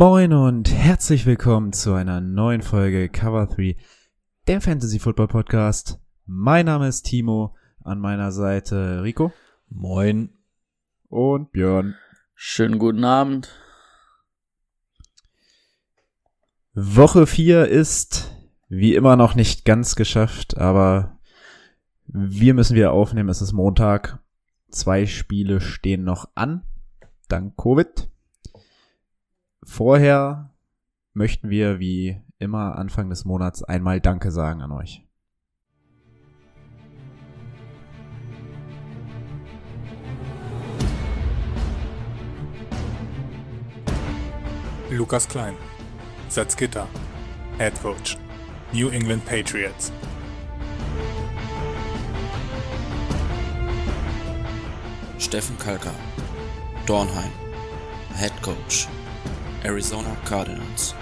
Moin und herzlich willkommen zu einer neuen Folge Cover 3, der Fantasy Football Podcast. Mein Name ist Timo, an meiner Seite Rico Moin. und Björn. Schönen guten Abend. Woche 4 ist wie immer noch nicht ganz geschafft, aber wir müssen wieder aufnehmen. Es ist Montag. Zwei Spiele stehen noch an, dank Covid. Vorher möchten wir wie immer Anfang des Monats einmal Danke sagen an euch. Lukas Klein, Salzgitter, Head Coach, New England Patriots. Steffen Kalka, Dornheim, Head Coach, Arizona Cardinals.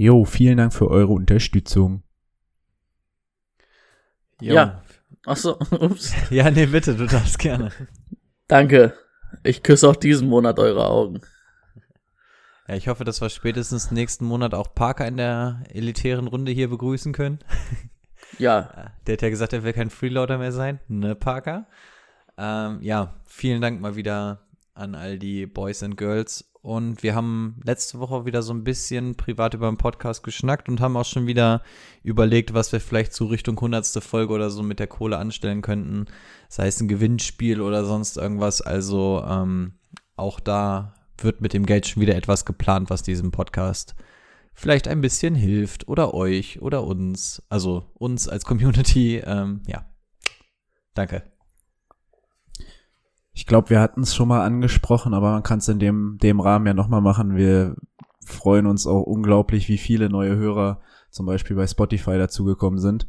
Jo, vielen Dank für eure Unterstützung. Jo. Ja. Achso, ups. Ja, nee, bitte, du darfst gerne. Danke. Ich küsse auch diesen Monat eure Augen. Ja, ich hoffe, dass wir spätestens nächsten Monat auch Parker in der elitären Runde hier begrüßen können. Ja. Der hat ja gesagt, er will kein Freeloader mehr sein, ne, Parker? Ähm, ja, vielen Dank mal wieder an all die Boys and Girls. Und wir haben letzte Woche wieder so ein bisschen privat über den Podcast geschnackt und haben auch schon wieder überlegt, was wir vielleicht so Richtung 100. Folge oder so mit der Kohle anstellen könnten. Sei es ein Gewinnspiel oder sonst irgendwas. Also ähm, auch da wird mit dem Geld schon wieder etwas geplant, was diesem Podcast vielleicht ein bisschen hilft oder euch oder uns, also uns als Community. Ähm, ja, danke. Ich glaube, wir hatten es schon mal angesprochen, aber man kann es in dem, dem Rahmen ja nochmal machen. Wir freuen uns auch unglaublich, wie viele neue Hörer zum Beispiel bei Spotify dazugekommen sind.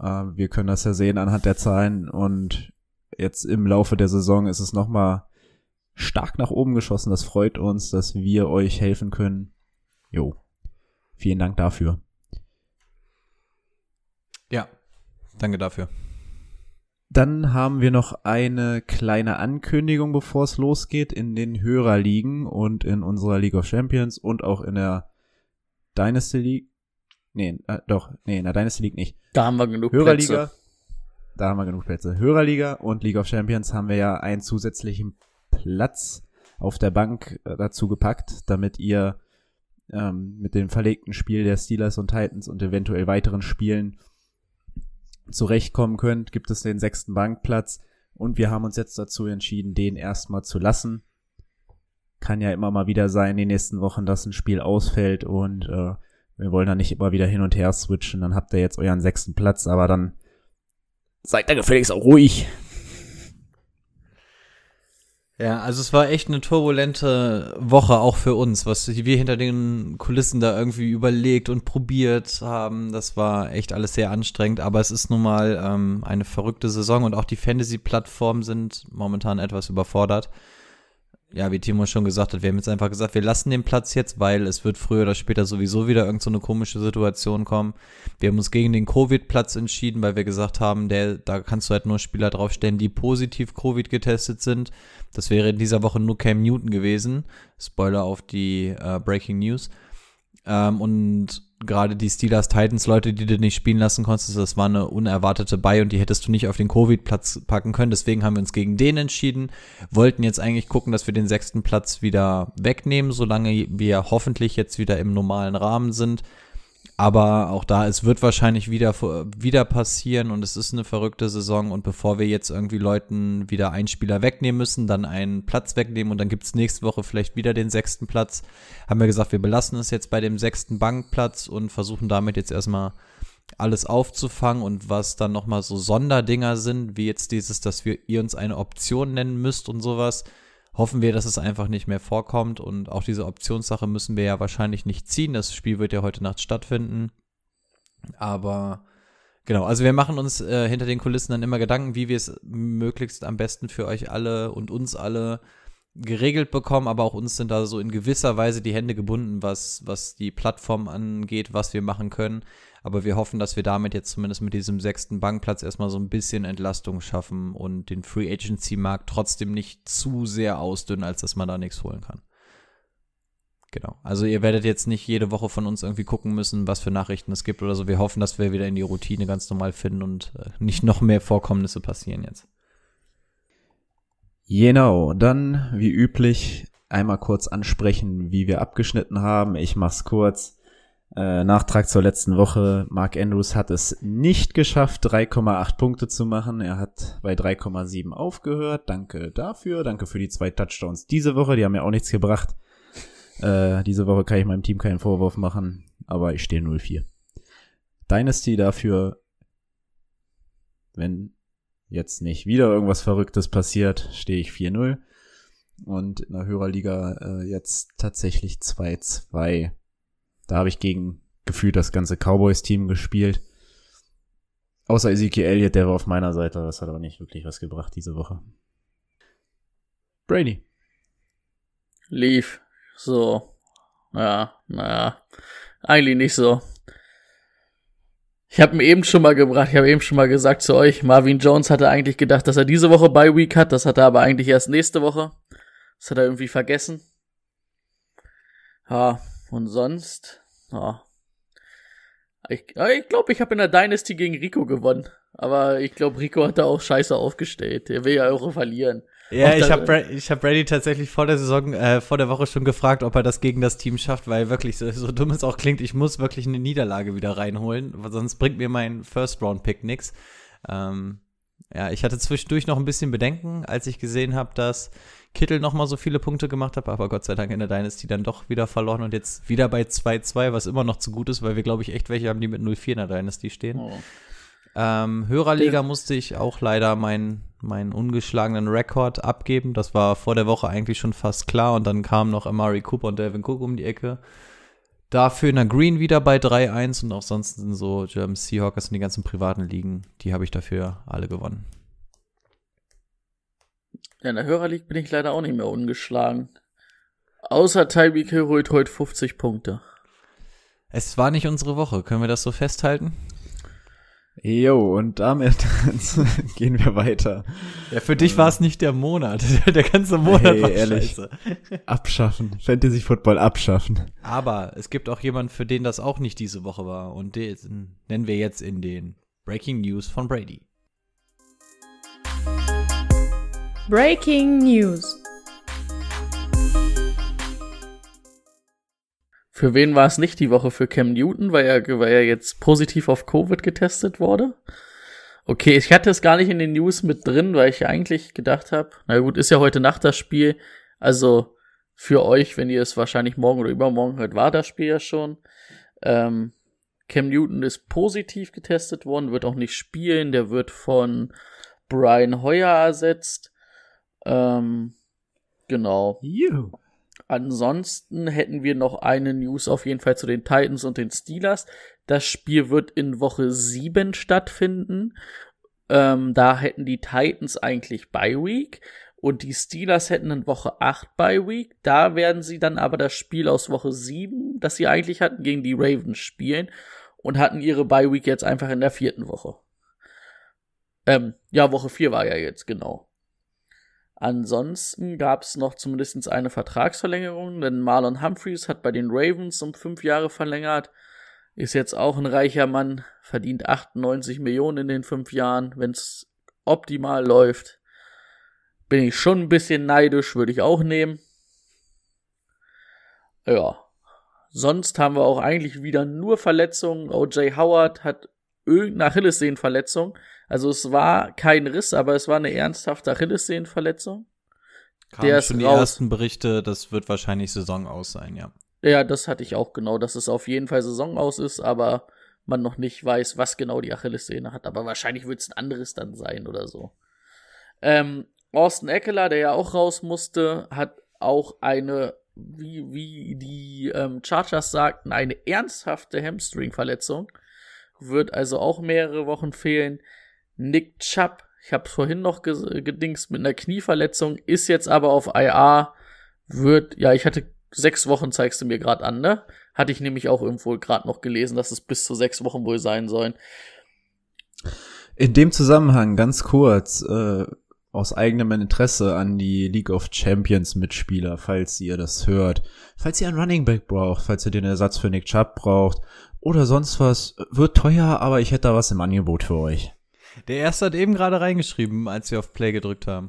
Äh, wir können das ja sehen anhand der Zahlen und jetzt im Laufe der Saison ist es nochmal stark nach oben geschossen. Das freut uns, dass wir euch helfen können. Jo. Vielen Dank dafür. Ja, danke dafür. Dann haben wir noch eine kleine Ankündigung, bevor es losgeht, in den Hörerligen und in unserer League of Champions und auch in der Dynasty League. Nee, äh, doch, nee, in der Dynasty League nicht. Da haben wir genug Hörerliga. Plätze. Da haben wir genug Plätze. Hörerliga und League of Champions haben wir ja einen zusätzlichen Platz auf der Bank äh, dazu gepackt, damit ihr ähm, mit dem verlegten Spiel der Steelers und Titans und eventuell weiteren Spielen zurechtkommen könnt, gibt es den sechsten Bankplatz und wir haben uns jetzt dazu entschieden, den erstmal zu lassen. Kann ja immer mal wieder sein, in den nächsten Wochen, dass ein Spiel ausfällt und äh, wir wollen da nicht immer wieder hin und her switchen. Dann habt ihr jetzt euren sechsten Platz, aber dann seid da gefälligst auch ruhig. Ja, also es war echt eine turbulente Woche auch für uns, was wir hinter den Kulissen da irgendwie überlegt und probiert haben. Das war echt alles sehr anstrengend, aber es ist nun mal ähm, eine verrückte Saison und auch die Fantasy-Plattformen sind momentan etwas überfordert. Ja, wie Timo schon gesagt hat, wir haben jetzt einfach gesagt, wir lassen den Platz jetzt, weil es wird früher oder später sowieso wieder irgend so eine komische Situation kommen. Wir haben uns gegen den Covid-Platz entschieden, weil wir gesagt haben, der, da kannst du halt nur Spieler draufstellen, die positiv Covid getestet sind. Das wäre in dieser Woche nur Cam Newton gewesen. Spoiler auf die äh, Breaking News. Ähm, und gerade die Steelers Titans Leute, die du nicht spielen lassen konntest, das war eine unerwartete Buy und die hättest du nicht auf den Covid-Platz packen können. Deswegen haben wir uns gegen den entschieden. Wollten jetzt eigentlich gucken, dass wir den sechsten Platz wieder wegnehmen, solange wir hoffentlich jetzt wieder im normalen Rahmen sind. Aber auch da, es wird wahrscheinlich wieder, wieder passieren und es ist eine verrückte Saison. Und bevor wir jetzt irgendwie Leuten wieder einen Spieler wegnehmen müssen, dann einen Platz wegnehmen und dann gibt's nächste Woche vielleicht wieder den sechsten Platz, haben wir gesagt, wir belassen es jetzt bei dem sechsten Bankplatz und versuchen damit jetzt erstmal alles aufzufangen und was dann nochmal so Sonderdinger sind, wie jetzt dieses, dass wir ihr uns eine Option nennen müsst und sowas, hoffen wir, dass es einfach nicht mehr vorkommt und auch diese Optionssache müssen wir ja wahrscheinlich nicht ziehen. Das Spiel wird ja heute Nacht stattfinden. Aber genau, also wir machen uns äh, hinter den Kulissen dann immer Gedanken, wie wir es möglichst am besten für euch alle und uns alle geregelt bekommen, aber auch uns sind da so in gewisser Weise die Hände gebunden, was, was die Plattform angeht, was wir machen können. Aber wir hoffen, dass wir damit jetzt zumindest mit diesem sechsten Bankplatz erstmal so ein bisschen Entlastung schaffen und den Free Agency Markt trotzdem nicht zu sehr ausdünnen, als dass man da nichts holen kann. Genau. Also ihr werdet jetzt nicht jede Woche von uns irgendwie gucken müssen, was für Nachrichten es gibt oder so. Wir hoffen, dass wir wieder in die Routine ganz normal finden und äh, nicht noch mehr Vorkommnisse passieren jetzt. Genau, dann wie üblich einmal kurz ansprechen, wie wir abgeschnitten haben. Ich mach's kurz. Äh, Nachtrag zur letzten Woche. Mark Andrews hat es nicht geschafft, 3,8 Punkte zu machen. Er hat bei 3,7 aufgehört. Danke dafür. Danke für die zwei Touchdowns diese Woche. Die haben mir auch nichts gebracht. Äh, diese Woche kann ich meinem Team keinen Vorwurf machen, aber ich stehe 0-4. Dynasty dafür, wenn jetzt nicht wieder irgendwas Verrücktes passiert, stehe ich 4-0. Und in der Hörerliga äh, jetzt tatsächlich 2-2. Da habe ich gegen gefühlt das ganze Cowboys-Team gespielt. Außer Ezekiel Elliott, der war auf meiner Seite. Das hat aber nicht wirklich was gebracht diese Woche. Brady. Lief. So. Ja, naja. Eigentlich nicht so. Ich habe mir eben schon mal gebracht, ich habe eben schon mal gesagt zu euch, Marvin Jones hatte eigentlich gedacht, dass er diese Woche bei Week hat, das hat er aber eigentlich erst nächste Woche. Das hat er irgendwie vergessen. Ja, und sonst, ja. Ich glaube, ich, glaub, ich habe in der Dynasty gegen Rico gewonnen. Aber ich glaube, Rico hat da auch scheiße aufgestellt. Der will ja auch verlieren. Ja, ich habe ich hab Brady tatsächlich vor der Saison, äh, vor der Woche schon gefragt, ob er das gegen das Team schafft, weil wirklich, so, so dumm es auch klingt, ich muss wirklich eine Niederlage wieder reinholen, sonst bringt mir mein First-Round-Pick nix. Ähm, ja, ich hatte zwischendurch noch ein bisschen Bedenken, als ich gesehen habe, dass Kittel noch mal so viele Punkte gemacht hat, aber Gott sei Dank in der Dynasty dann doch wieder verloren und jetzt wieder bei 2-2, was immer noch zu gut ist, weil wir, glaube ich, echt welche haben, die mit 0-4 in der Dynasty stehen. Oh. Ähm, Hörerliga musste ich auch leider meinen meinen ungeschlagenen Rekord abgeben. Das war vor der Woche eigentlich schon fast klar und dann kamen noch Amari Cooper und Devin Cook um die Ecke. Dafür in der Green wieder bei 3-1 und auch sonst sind so German Seahawkers und die ganzen privaten Ligen, die habe ich dafür alle gewonnen. Ja, in der Hörerliga bin ich leider auch nicht mehr ungeschlagen. Außer Tyreek Hill holt heute 50 Punkte. Es war nicht unsere Woche, können wir das so festhalten? Jo, und damit gehen wir weiter. Ja, für dich war es nicht der Monat. Der ganze Monat hey, war ehrlich. scheiße. Abschaffen. Fantasy Football abschaffen. Aber es gibt auch jemanden, für den das auch nicht diese Woche war. Und den nennen wir jetzt in den Breaking News von Brady. Breaking News. Für wen war es nicht die Woche? Für Cam Newton, weil er, weil er jetzt positiv auf Covid getestet wurde? Okay, ich hatte es gar nicht in den News mit drin, weil ich eigentlich gedacht habe, na gut, ist ja heute Nacht das Spiel. Also für euch, wenn ihr es wahrscheinlich morgen oder übermorgen hört, war das Spiel ja schon. Ähm, Cam Newton ist positiv getestet worden, wird auch nicht spielen. Der wird von Brian Hoyer ersetzt. Ähm, genau. Juhu. Ansonsten hätten wir noch eine News auf jeden Fall zu den Titans und den Steelers. Das Spiel wird in Woche 7 stattfinden. Ähm, da hätten die Titans eigentlich Bye Week und die Steelers hätten in Woche 8 Bye Week. Da werden sie dann aber das Spiel aus Woche 7, das sie eigentlich hatten, gegen die Ravens spielen und hatten ihre Bye Week jetzt einfach in der vierten Woche. Ähm, ja, Woche 4 war ja jetzt, genau. Ansonsten gab es noch zumindest eine Vertragsverlängerung, denn Marlon Humphreys hat bei den Ravens um fünf Jahre verlängert, ist jetzt auch ein reicher Mann, verdient 98 Millionen in den fünf Jahren, wenn es optimal läuft. Bin ich schon ein bisschen neidisch, würde ich auch nehmen. Ja. sonst haben wir auch eigentlich wieder nur Verletzungen. OJ Howard hat irgendeine Achillessehnenverletzung. Also es war kein Riss, aber es war eine ernsthafte Achillessehnenverletzung. Kamen Der schon die raus. ersten Berichte, das wird wahrscheinlich Saison aus sein, ja. Ja, das hatte ich auch genau, dass es auf jeden Fall Saison aus ist, aber man noch nicht weiß, was genau die Achillessehne hat. Aber wahrscheinlich wird es ein anderes dann sein oder so. Ähm, Austin Eckler, der ja auch raus musste, hat auch eine, wie, wie die ähm, Chargers sagten, eine ernsthafte Hamstring-Verletzung. Wird also auch mehrere Wochen fehlen. Nick Chubb, ich habe vorhin noch ges- gedingst mit einer Knieverletzung, ist jetzt aber auf IR. Wird, ja, ich hatte sechs Wochen, zeigst du mir gerade an, ne? Hatte ich nämlich auch irgendwo gerade noch gelesen, dass es bis zu sechs Wochen wohl sein sollen. In dem Zusammenhang ganz kurz, äh, aus eigenem Interesse an die League of Champions Mitspieler, falls ihr das hört. Falls ihr einen Running Back braucht, falls ihr den Ersatz für Nick Chubb braucht oder sonst was, wird teuer, aber ich hätte da was im Angebot für euch. Der erste hat eben gerade reingeschrieben, als wir auf Play gedrückt haben.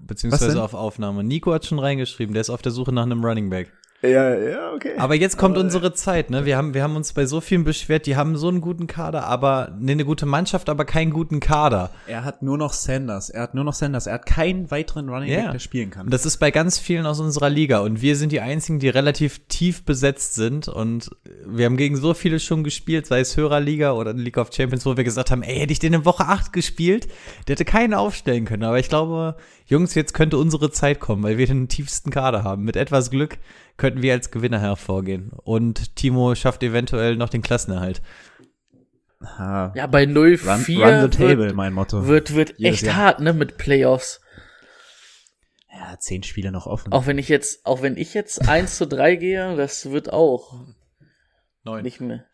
Beziehungsweise auf Aufnahme. Nico hat schon reingeschrieben, der ist auf der Suche nach einem Running Back. Ja, ja, okay. Aber jetzt kommt unsere Zeit, ne? Wir haben, wir haben uns bei so vielen beschwert, die haben so einen guten Kader, aber ne, eine gute Mannschaft, aber keinen guten Kader. Er hat nur noch Sanders. Er hat nur noch Sanders. Er hat keinen weiteren Running Ja. Back, der spielen kann. Das ist bei ganz vielen aus unserer Liga. Und wir sind die einzigen, die relativ tief besetzt sind. Und wir haben gegen so viele schon gespielt, sei es Hörerliga oder League of Champions, wo wir gesagt haben, ey, hätte ich den in Woche 8 gespielt, der hätte keinen aufstellen können. Aber ich glaube, Jungs, jetzt könnte unsere Zeit kommen, weil wir den tiefsten Kader haben. Mit etwas Glück könnten wir als Gewinner hervorgehen. Und Timo schafft eventuell noch den Klassenerhalt. ha. Ja, bei Run, 0-4 run the table, wird, mein Motto. wird, wird Jedes echt Jahr. hart, ne, mit Playoffs. ja, zehn Spiele noch offen. Auch wenn ich jetzt, auch wenn ich jetzt 1 zu 3 gehe, das wird auch Neun. nicht mehr,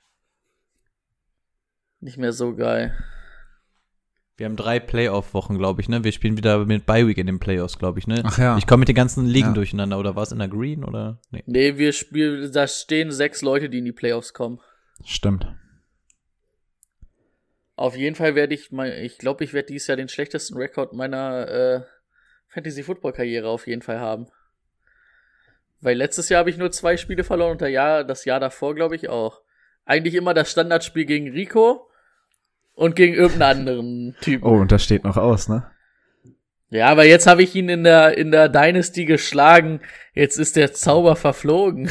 nicht mehr so geil. Wir haben drei Playoff-Wochen, glaube ich, ne? Wir spielen wieder mit Bi-Week in den Playoffs, glaube ich, ne? Ach ja. Ich komme mit den ganzen Ligen Ja. durcheinander. Oder war es in der Green oder? Nee. Nee, wir spielen, da stehen sechs Leute, die in die Playoffs kommen. Stimmt. Auf jeden Fall werde ich mal, ich glaube, ich werde dieses Jahr den schlechtesten Rekord meiner äh, Fantasy Football Karriere auf jeden Fall haben. Weil letztes Jahr habe ich nur zwei Spiele verloren und der Jahr, das Jahr davor glaube ich auch. Eigentlich immer das Standardspiel gegen Rico und gegen irgendeinen anderen Typen. Oh, und das steht noch aus, ne? Ja, aber jetzt habe ich ihn in der in der Dynasty geschlagen. Jetzt ist der Zauber verflogen.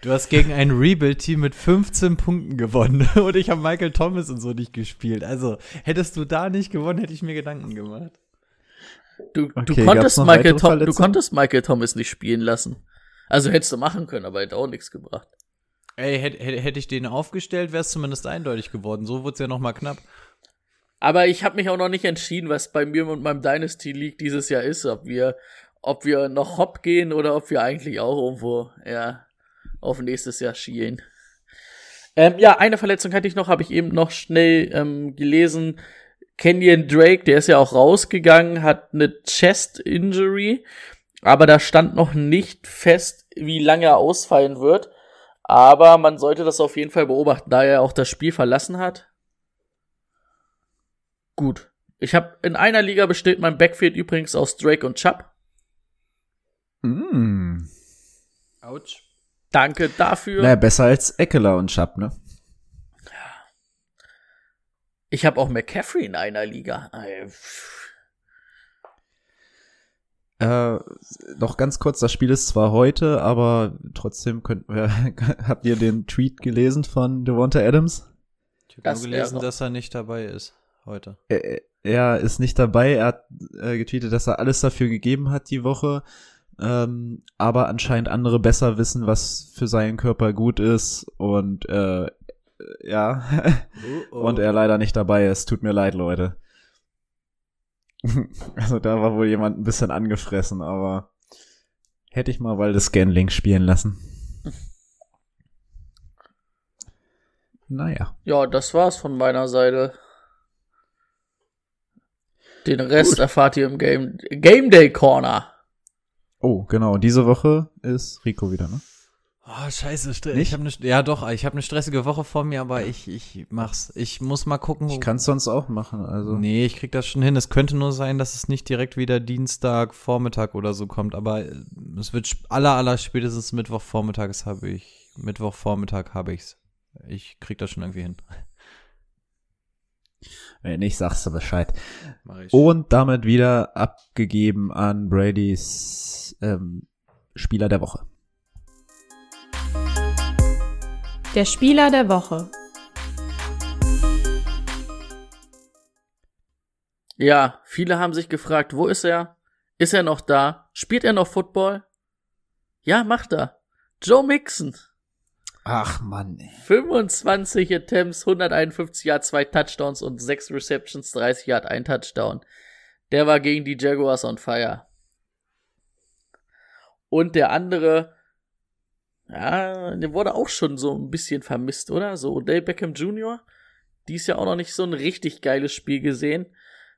Du hast gegen ein Rebuild-Team mit 15 Punkten gewonnen. Und ich habe Michael Thomas und so nicht gespielt. Also, hättest du da nicht gewonnen, hätte ich mir Gedanken gemacht. Du, Okay, du konntest Michael Tom, du konntest Michael Thomas nicht spielen lassen. Also hättest du machen können, aber hätte auch nichts gebracht. Ey, hätte hätte ich den aufgestellt, wäre es zumindest eindeutig geworden. So wurde es ja noch mal knapp. Aber ich habe mich auch noch nicht entschieden, was bei mir und meinem Dynasty League dieses Jahr ist, ob wir, ob wir noch hopp gehen oder ob wir eigentlich auch irgendwo ja, auf nächstes Jahr schielen. Ähm, ja, eine Verletzung hatte ich noch, habe ich eben noch schnell ähm, gelesen. Kenyon Drake, der ist ja auch rausgegangen, hat eine Chest Injury, aber da stand noch nicht fest, wie lange er ausfallen wird. Aber man sollte das auf jeden Fall beobachten, da er auch das Spiel verlassen hat. Gut. Ich habe in einer Liga besteht mein Backfield übrigens aus Drake und Chubb. Mm. Autsch. Danke dafür. Naja, besser als Eckler und Schapp, ne? Ich habe auch McCaffrey in einer Liga. Pff. Äh, noch ganz kurz, das Spiel ist zwar heute, aber trotzdem könnten wir, habt ihr den Tweet gelesen von Devonta Adams? Ich habe Das nur gelesen, dass er nicht dabei ist heute. Er, er ist nicht dabei, er hat äh, getweetet, dass er alles dafür gegeben hat die Woche, ähm, aber anscheinend andere besser wissen, was für seinen Körper gut ist und äh, ja, und er leider nicht dabei ist. Tut mir leid, Leute. also da war wohl jemand ein bisschen angefressen, aber hätte ich mal Waldes Scanlink spielen lassen. Naja. Ja, das war's von meiner Seite. Den Rest Gut. erfahrt ihr im Game, Game Day Corner. Oh, genau. Diese Woche ist Rico wieder, ne? Oh, scheiße. Stre Nicht? ich habe eine ja doch, ich habe eine stressige Woche vor mir, aber ich ich mach's. Ich muss mal gucken. Ich kann es sonst auch machen, also. Nee, ich krieg das schon hin. Es könnte nur sein, dass es nicht direkt wieder Dienstag Vormittag oder so kommt, aber äh, es wird aller aller spätestens Mittwoch Vormittags habe ich Mittwochvormittag habe ich's. Ich krieg das schon irgendwie hin. Wenn nicht, sagst du Bescheid. Und damit wieder abgegeben an Bradys ähm, Spieler der Woche. Der Spieler der Woche. Ja, viele haben sich gefragt, wo ist er? Ist er noch da? Spielt er noch Football? Ja, macht er. Joe Mixon. Ach Mann, ey. 25 Attempts, 151 Yard, 2 Touchdowns und 6 Receptions, 30 Yard, 1 Touchdown. Der war gegen die Jaguars on fire. Und der andere, ja, der wurde auch schon so ein bisschen vermisst, oder? So Odell Beckham Jr. Dies ja auch noch nicht so ein richtig geiles Spiel gesehen.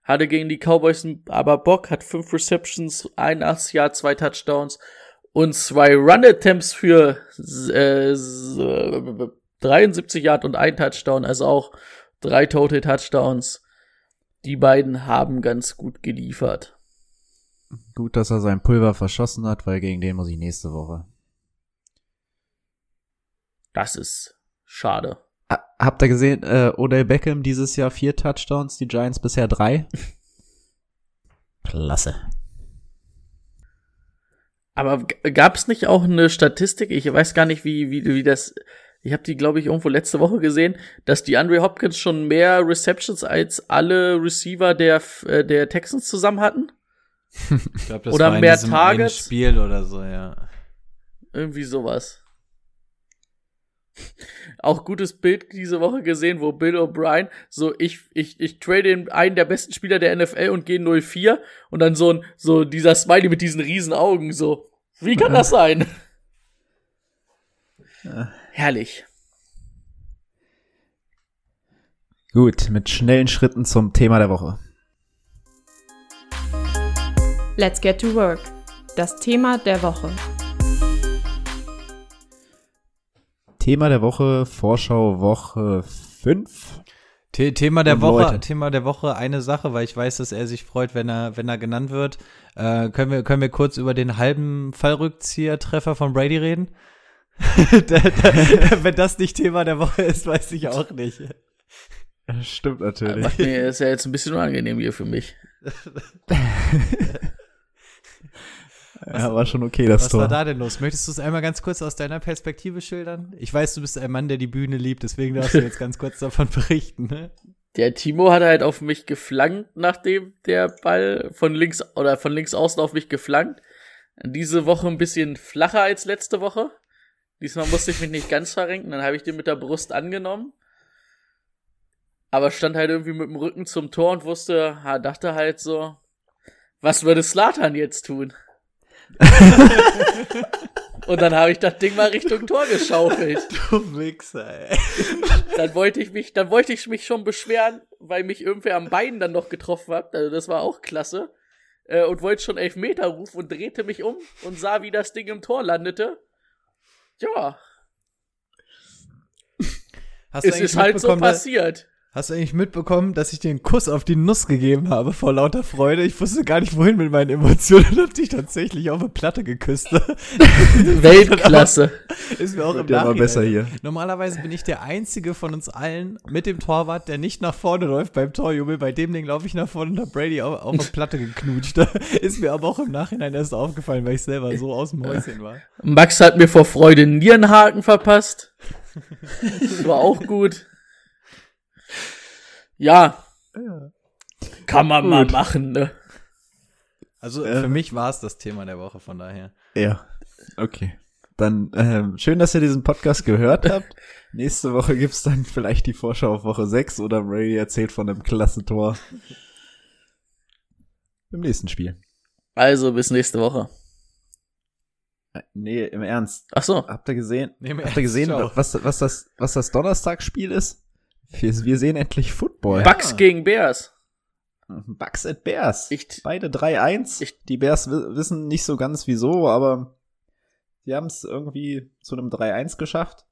Hatte gegen die Cowboys aber Bock, hat 5 Receptions, 81 Yard, 2 Touchdowns und zwei Run-Attempts für äh, 73 Yard und ein Touchdown, also auch drei Total Touchdowns. Die beiden haben ganz gut geliefert. Gut, dass er sein Pulver verschossen hat, weil gegen den muss ich nächste Woche. Das ist schade. Ha- Habt ihr gesehen, äh, Odell Beckham dieses Jahr vier Touchdowns, die Giants bisher drei? Klasse. Aber gab es nicht auch eine Statistik? Ich weiß gar nicht, wie, wie, wie das. Ich habe die, glaube ich, irgendwo letzte Woche gesehen, dass die Andre Hopkins schon mehr Receptions als alle Receiver der, äh, der Texans zusammen hatten. Ich glaub, das Oder war in mehr diesem Targets? Spiel oder so, ja. Irgendwie sowas. Auch gutes Bild diese Woche gesehen, wo Bill O'Brien so, ich, ich, ich trade den einen der besten Spieler der NFL und gehe 0-4 und dann so ein, so dieser Smiley mit diesen riesen Augen, so. Wie kann das sein? Herrlich. Gut, mit schnellen Schritten zum Thema der Woche. Let's get to work. Das Thema der Woche. Thema der Woche, Vorschau Woche 5. The Thema der Und Woche, Leute. Thema der Woche, eine Sache, weil ich weiß, dass er sich freut, wenn er, wenn er genannt wird. Äh, können wir, können wir kurz über den halben Fallrückzieher-Treffer von Brady reden? da, da, wenn das nicht Thema der Woche ist, weiß ich auch nicht. Stimmt natürlich. Macht mir ist ja jetzt ein bisschen unangenehm hier für mich. Ja, war schon okay, das Was Tor. war da denn los? Möchtest du es einmal ganz kurz aus deiner Perspektive schildern? Ich weiß, du bist ein Mann, der die Bühne liebt, deswegen darfst du jetzt ganz kurz davon berichten. Ne? Der Timo hat halt auf mich geflankt, nachdem der Ball von links oder von links außen auf mich geflankt. Diese Woche ein bisschen flacher als letzte Woche. Diesmal musste ich mich nicht ganz verrenken, dann habe ich den mit der Brust angenommen. Aber stand halt irgendwie mit dem Rücken zum Tor und wusste, ha, dachte halt so, was würde Slatan jetzt tun? und dann habe ich das Ding mal Richtung Tor geschaufelt. Du Wichser, ey. dann wollte ich mich, dann wollte ich mich schon beschweren, weil mich irgendwer am Bein dann noch getroffen hat. Also das war auch klasse. Äh, und wollte schon elf Meter rufen und drehte mich um und sah, wie das Ding im Tor landete. Ja, Hast du es ist halt so passiert. Hast du eigentlich mitbekommen, dass ich dir einen Kuss auf die Nuss gegeben habe vor lauter Freude? Ich wusste gar nicht, wohin mit meinen Emotionen und hab dich tatsächlich auf eine Platte geküsst. Weltklasse. Ist mir auch im Nachhinein. besser hier. Normalerweise bin ich der Einzige von uns allen mit dem Torwart, der nicht nach vorne läuft beim Torjubel. Bei dem Ding laufe ich nach vorne und hab Brady auf, auf eine Platte geknutscht. Ist mir aber auch im Nachhinein erst aufgefallen, weil ich selber so aus dem Häuschen war. Max hat mir vor Freude einen Nierenhaken verpasst. War auch gut. Ja. Kann man mal machen, ne? Also Äh. für mich war es das Thema der Woche, von daher. Ja, okay. Dann ähm, schön, dass ihr diesen Podcast gehört habt. Nächste Woche gibt's dann vielleicht die Vorschau auf Woche 6 oder Brady erzählt von einem klasse Tor. Im nächsten Spiel. Also, bis nächste Woche. Äh, Nee, im Ernst. Ach so. Habt ihr gesehen? Nee, Habt ihr gesehen, was, was, das, was das Donnerstagsspiel ist? Wir, wir sehen endlich Football. Bucks gegen Bears. Bucks at Bears. Ich- Beide 3-1. Ich- Die Bears wi- wissen nicht so ganz wieso, aber die haben es irgendwie zu einem 3-1 geschafft.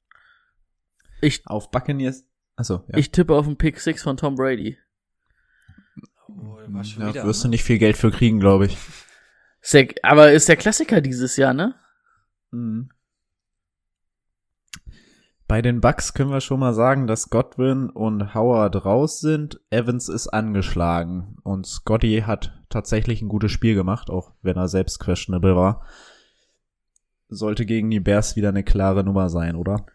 Ich, Auf Buccaneers. Achso, ja. ich tippe auf den Pick 6 von Tom Brady. Oh, war schon ja, wieder, wirst ne? du nicht viel Geld für kriegen, glaube ich. Ist der, aber ist der Klassiker dieses Jahr, ne? Mhm. Bei den Bucks können wir schon mal sagen, dass Godwin und Howard raus sind. Evans ist angeschlagen und Scotty hat tatsächlich ein gutes Spiel gemacht, auch wenn er selbst questionable war. Sollte gegen die Bears wieder eine klare Nummer sein, oder?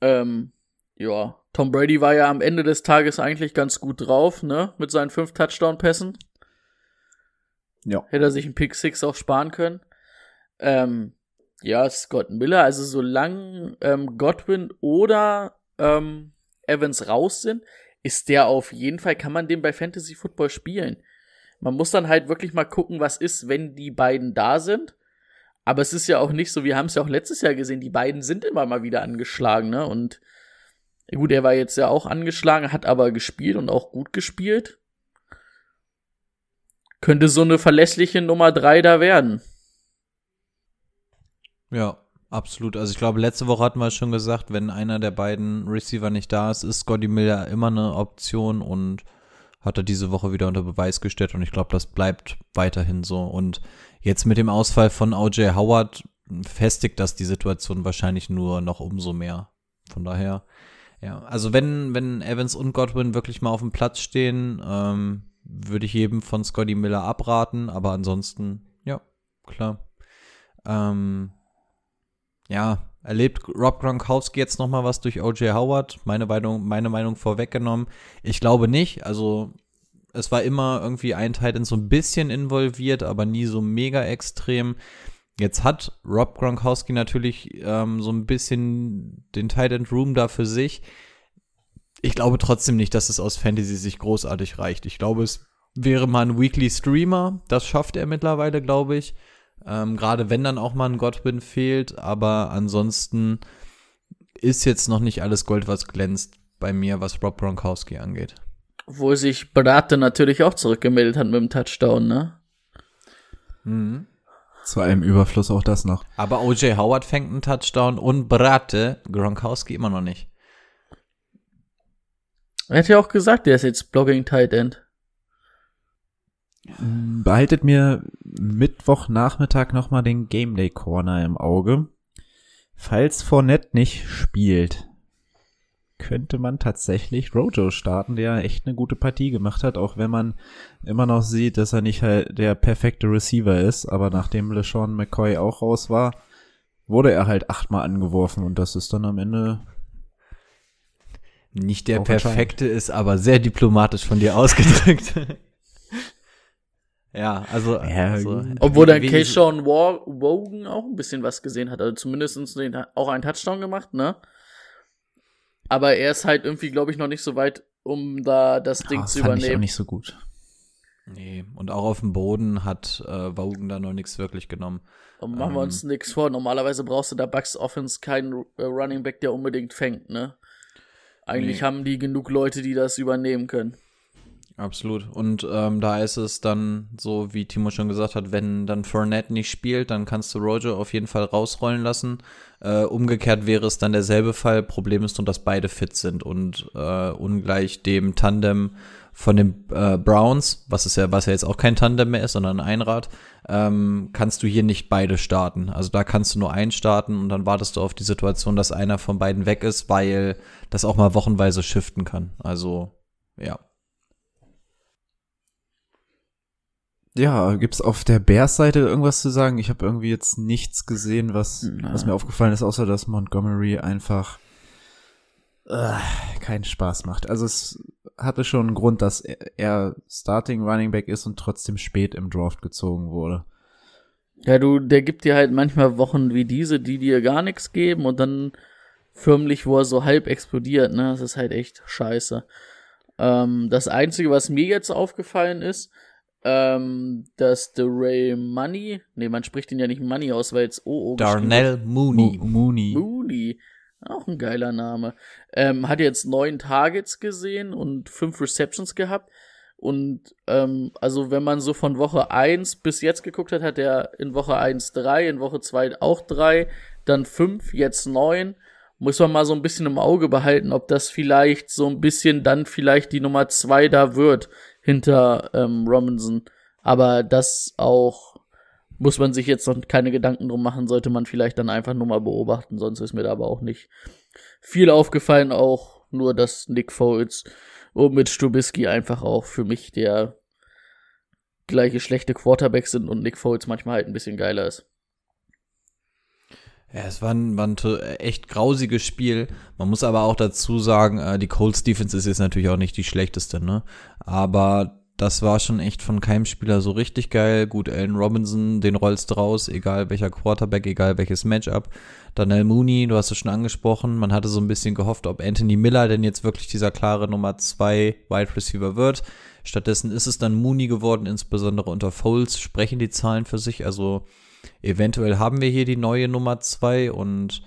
Ähm, ja, Tom Brady war ja am Ende des Tages eigentlich ganz gut drauf, ne? Mit seinen fünf Touchdown-Pässen. Ja. Hätte er sich einen Pick Six auch sparen können. Ähm, ja, Scott Miller, also solange ähm, Godwin oder ähm, Evans raus sind, ist der auf jeden Fall, kann man den bei Fantasy Football spielen. Man muss dann halt wirklich mal gucken, was ist, wenn die beiden da sind. Aber es ist ja auch nicht so, wir haben es ja auch letztes Jahr gesehen, die beiden sind immer mal wieder angeschlagen, ne? Und gut, er war jetzt ja auch angeschlagen, hat aber gespielt und auch gut gespielt. Könnte so eine verlässliche Nummer drei da werden. Ja, absolut. Also ich glaube, letzte Woche hatten wir schon gesagt, wenn einer der beiden Receiver nicht da ist, ist Scotty Miller immer eine Option und hat er diese Woche wieder unter Beweis gestellt und ich glaube, das bleibt weiterhin so. Und jetzt mit dem Ausfall von OJ Howard festigt das die Situation wahrscheinlich nur noch umso mehr. Von daher, ja, also wenn, wenn Evans und Godwin wirklich mal auf dem Platz stehen, ähm, würde ich jedem von Scotty Miller abraten, aber ansonsten, ja, klar. Ähm, ja, erlebt Rob Gronkowski jetzt noch mal was durch O.J. Howard? Meine Meinung, meine Meinung vorweggenommen. Ich glaube nicht. Also es war immer irgendwie ein Titan so ein bisschen involviert, aber nie so mega extrem. Jetzt hat Rob Gronkowski natürlich ähm, so ein bisschen den Titan Room da für sich. Ich glaube trotzdem nicht, dass es aus Fantasy sich großartig reicht. Ich glaube, es wäre mal ein Weekly Streamer. Das schafft er mittlerweile, glaube ich. Ähm, Gerade wenn dann auch mal ein Godwin fehlt, aber ansonsten ist jetzt noch nicht alles Gold, was glänzt bei mir, was Rob Gronkowski angeht. Wo sich Brate natürlich auch zurückgemeldet hat mit dem Touchdown, ne? Mhm. Zu einem Überfluss auch das noch. Aber OJ Howard fängt einen Touchdown und Brate, Gronkowski immer noch nicht. Er hat ja auch gesagt, der ist jetzt Blogging Tight End. Behaltet mir Mittwochnachmittag nochmal den Game Day Corner im Auge. Falls Fournette nicht spielt, könnte man tatsächlich Rojo starten, der echt eine gute Partie gemacht hat, auch wenn man immer noch sieht, dass er nicht halt der perfekte Receiver ist, aber nachdem LeSean McCoy auch raus war, wurde er halt achtmal angeworfen und das ist dann am Ende nicht der perfekte ist, aber sehr diplomatisch von dir ausgedrückt. Ja, also, Ja, also. Obwohl dann Keyshawn Wogan auch ein bisschen was gesehen hat. Also zumindest den, auch einen Touchdown gemacht, ne? Aber er ist halt irgendwie, glaube ich, noch nicht so weit, um da das Ding Ah, zu fand ich auch übernehmen. nicht so gut. Nee, und auch auf dem Boden hat äh, Wogan da noch nichts wirklich genommen. Und machen wir Ähm. uns nichts vor. Normalerweise brauchst du da Bucks Offense keinen äh, Running Back, der unbedingt fängt, ne? Eigentlich Nee. haben die genug Leute, die das übernehmen können. Absolut. Und ähm, da ist es dann so, wie Timo schon gesagt hat, wenn dann Fournette nicht spielt, dann kannst du Roger auf jeden Fall rausrollen lassen. Äh, umgekehrt wäre es dann derselbe Fall. Problem ist nur, dass beide fit sind und äh, ungleich dem Tandem von den äh, Browns, was ist ja, was ja jetzt auch kein Tandem mehr ist, sondern ein Einrad, ähm, kannst du hier nicht beide starten. Also da kannst du nur einen starten und dann wartest du auf die Situation, dass einer von beiden weg ist, weil das auch mal wochenweise shiften kann. Also ja. Ja, gibt's auf der Bears-Seite irgendwas zu sagen? Ich habe irgendwie jetzt nichts gesehen, was, was mir aufgefallen ist, außer dass Montgomery einfach äh, keinen Spaß macht. Also es hatte schon einen Grund, dass er, er Starting Running Back ist und trotzdem spät im Draft gezogen wurde. Ja, du, der gibt dir halt manchmal Wochen wie diese, die dir gar nichts geben und dann förmlich, wo er so halb explodiert, ne? Das ist halt echt scheiße. Ähm, das Einzige, was mir jetzt aufgefallen ist, ähm, dass The Ray Money, nee, man spricht ihn ja nicht Money aus, weil jetzt OO Darnell Mooney. Mo- Mooney. Mooney. Auch ein geiler Name. Ähm, hat jetzt neun Targets gesehen und fünf Receptions gehabt. Und ähm, also wenn man so von Woche 1 bis jetzt geguckt hat, hat er in Woche 1 drei, in Woche 2 auch drei, dann fünf, jetzt neun. Muss man mal so ein bisschen im Auge behalten, ob das vielleicht so ein bisschen dann vielleicht die Nummer zwei da wird hinter ähm, Robinson. Aber das auch muss man sich jetzt noch keine Gedanken drum machen, sollte man vielleicht dann einfach nur mal beobachten, sonst ist mir da aber auch nicht Viel aufgefallen auch nur, dass Nick Foles und mit Stubisky einfach auch für mich der gleiche schlechte Quarterback sind und Nick Foles manchmal halt ein bisschen geiler ist. Ja, es war ein, war ein echt grausiges Spiel. Man muss aber auch dazu sagen, äh, die Colts Defense ist jetzt natürlich auch nicht die schlechteste, ne? Aber das war schon echt von keinem Spieler so richtig geil. Gut, Allen Robinson, den rollst du raus, egal welcher Quarterback, egal welches Matchup. Daniel Mooney, du hast es schon angesprochen. Man hatte so ein bisschen gehofft, ob Anthony Miller denn jetzt wirklich dieser klare Nummer zwei Wide Receiver wird. Stattdessen ist es dann Mooney geworden, insbesondere unter Foles sprechen die Zahlen für sich. Also eventuell haben wir hier die neue Nummer zwei und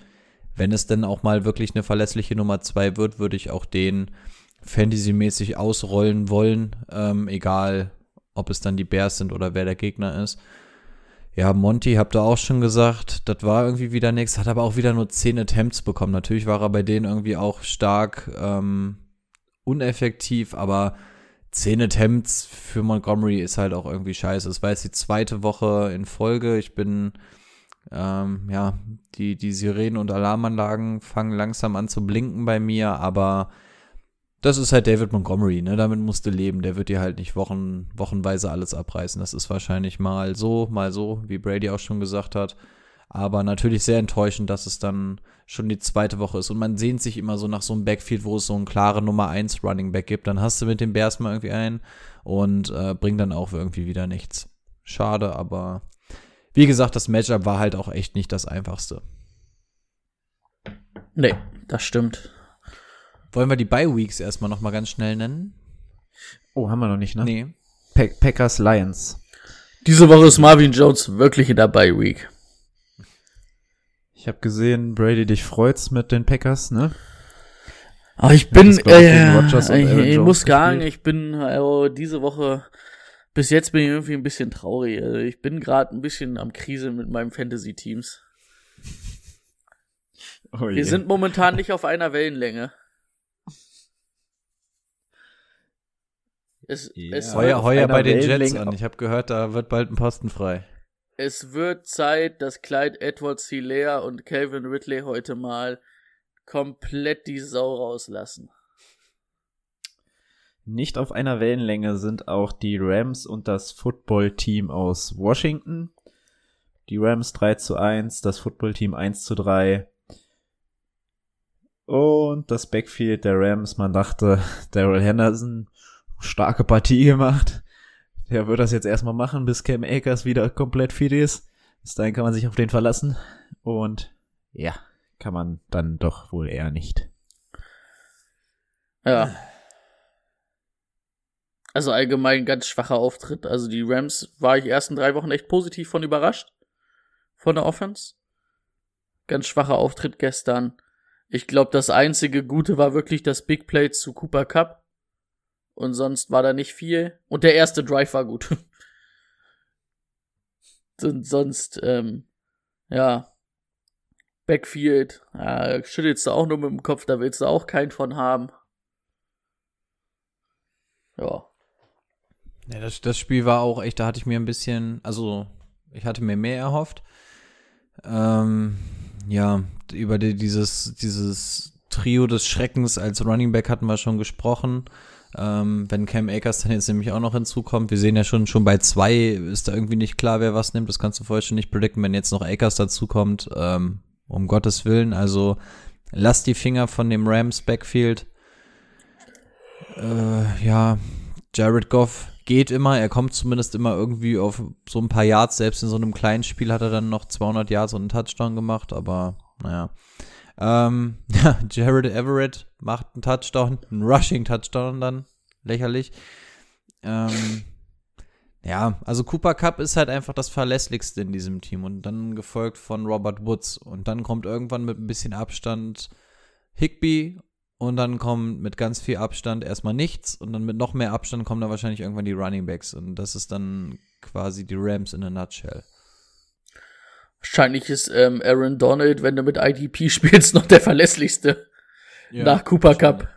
wenn es denn auch mal wirklich eine verlässliche Nummer zwei wird, würde ich auch den Fantasy-mäßig ausrollen wollen, ähm, egal ob es dann die Bears sind oder wer der Gegner ist. Ja, Monty, habt ihr auch schon gesagt, das war irgendwie wieder nichts, hat aber auch wieder nur 10 Attempts bekommen. Natürlich war er bei denen irgendwie auch stark ähm, uneffektiv, aber 10 Attempts für Montgomery ist halt auch irgendwie scheiße. Es war jetzt die zweite Woche in Folge. Ich bin, ähm, ja, die, die Sirenen und Alarmanlagen fangen langsam an zu blinken bei mir, aber das ist halt David Montgomery, ne? Damit musst du leben. Der wird dir halt nicht Wochen, wochenweise alles abreißen. Das ist wahrscheinlich mal so, mal so, wie Brady auch schon gesagt hat. Aber natürlich sehr enttäuschend, dass es dann schon die zweite Woche ist. Und man sehnt sich immer so nach so einem Backfield, wo es so einen klaren Nummer 1 Running Back gibt. Dann hast du mit den Bears mal irgendwie einen und äh, bringt dann auch irgendwie wieder nichts. Schade, aber wie gesagt, das Matchup war halt auch echt nicht das einfachste. Nee, das stimmt. Wollen wir die Bye Weeks erstmal noch mal ganz schnell nennen? Oh, haben wir noch nicht, ne? Nee. Pack Packers Lions. Diese Woche ist Marvin Jones wirklich in der Bye Week. Ich habe gesehen, Brady, dich freut's mit den Packers, ne? Aber ich bin, das, glaub ich, äh, ich, muss sagen, ich bin also diese Woche, bis jetzt bin ich irgendwie ein bisschen traurig. Also ich bin gerade ein bisschen am Krise mit meinen Fantasy-Teams. Oh. Wir sind momentan nicht auf einer Wellenlänge. Es, Ja. es, Heuer, heuer bei den Jets an. Ich habe gehört, da wird bald ein Posten frei. Es wird Zeit, dass Clyde Edwards Hilaire und Calvin Ridley heute mal komplett die Sau rauslassen. Nicht auf einer Wellenlänge sind auch die Rams und das Football-Team aus Washington. Die Rams 3 zu 1, das Football-Team 1 zu 3. Und das Backfield der Rams, man dachte, Daryl Henderson, starke Partie gemacht. Der wird das jetzt erstmal machen, bis Cam Akers wieder komplett fit ist. Bis dahin kann man sich auf den verlassen. Und ja, kann man dann doch wohl eher nicht. Ja. Also allgemein ganz schwacher Auftritt. Also die Rams war ich ersten drei Wochen echt positiv von überrascht. Von der Offense. Ganz schwacher Auftritt gestern. Ich glaube, das einzige Gute war wirklich das Big Play zu Cooper Cup. Und sonst war da nicht viel. Und der erste Drive war gut. Und sonst, ähm, ja. Backfield, ja, schüttelst du auch nur mit dem Kopf, da willst du auch keinen von haben. Ja. Ja, das, das Spiel war auch echt, da hatte ich mir ein bisschen, also ich hatte mir mehr erhofft. Ähm, ja, über die, dieses, dieses Trio des Schreckens als Running Back hatten wir schon gesprochen. Ähm, wenn Cam Akers dann jetzt nämlich auch noch hinzukommt, wir sehen ja schon, schon bei zwei ist da irgendwie nicht klar, wer was nimmt. Das kannst du vorher schon nicht predikten, wenn jetzt noch Akers dazukommt. Ähm, um Gottes Willen, also lass die Finger von dem Rams Backfield. Äh, ja, Jared Goff geht immer, er kommt zumindest immer irgendwie auf so ein paar Yards, selbst in so einem kleinen Spiel hat er dann noch 200 Yards und einen Touchdown gemacht, aber naja. Ähm, ja, Jared Everett macht einen Touchdown, einen Rushing-Touchdown dann, lächerlich. Ähm, ja, also Cooper Cup ist halt einfach das verlässlichste in diesem Team und dann gefolgt von Robert Woods und dann kommt irgendwann mit ein bisschen Abstand Higby und dann kommt mit ganz viel Abstand erstmal nichts und dann mit noch mehr Abstand kommen dann wahrscheinlich irgendwann die Running Backs und das ist dann quasi die Rams in a nutshell. Wahrscheinlich ist ähm, Aaron Donald, wenn du mit IDP spielst, noch der verlässlichste. nach Cooper Cup.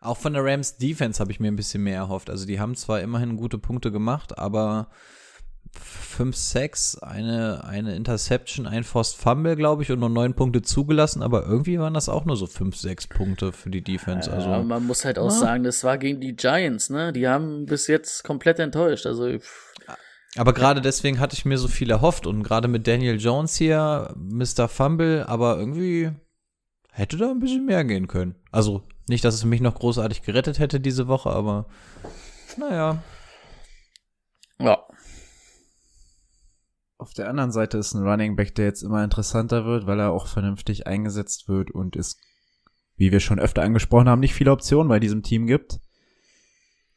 Auch von der Rams Defense habe ich mir ein bisschen mehr erhofft. Also die haben zwar immerhin gute Punkte gemacht, aber 5 Sacks, eine, eine Interception, ein Forced Fumble, glaube ich, und nur neun Punkte zugelassen, aber irgendwie waren das auch nur so 5, 6 Punkte für die Defense. Also, ja, man muss halt auch sagen, das war gegen die Giants, ne? Die haben bis jetzt komplett enttäuscht. Also pff, aber gerade deswegen hatte ich mir so viel erhofft und gerade mit Daniel Jones hier, Mr. Fumble, aber irgendwie hätte da ein bisschen mehr gehen können. Also nicht, dass es mich noch großartig gerettet hätte diese Woche, aber naja. ja. Auf der anderen Seite ist ein Running Back, der jetzt immer interessanter wird, weil er auch vernünftig eingesetzt wird und es, wie wir schon öfter angesprochen haben, nicht viele Optionen bei diesem Team gibt.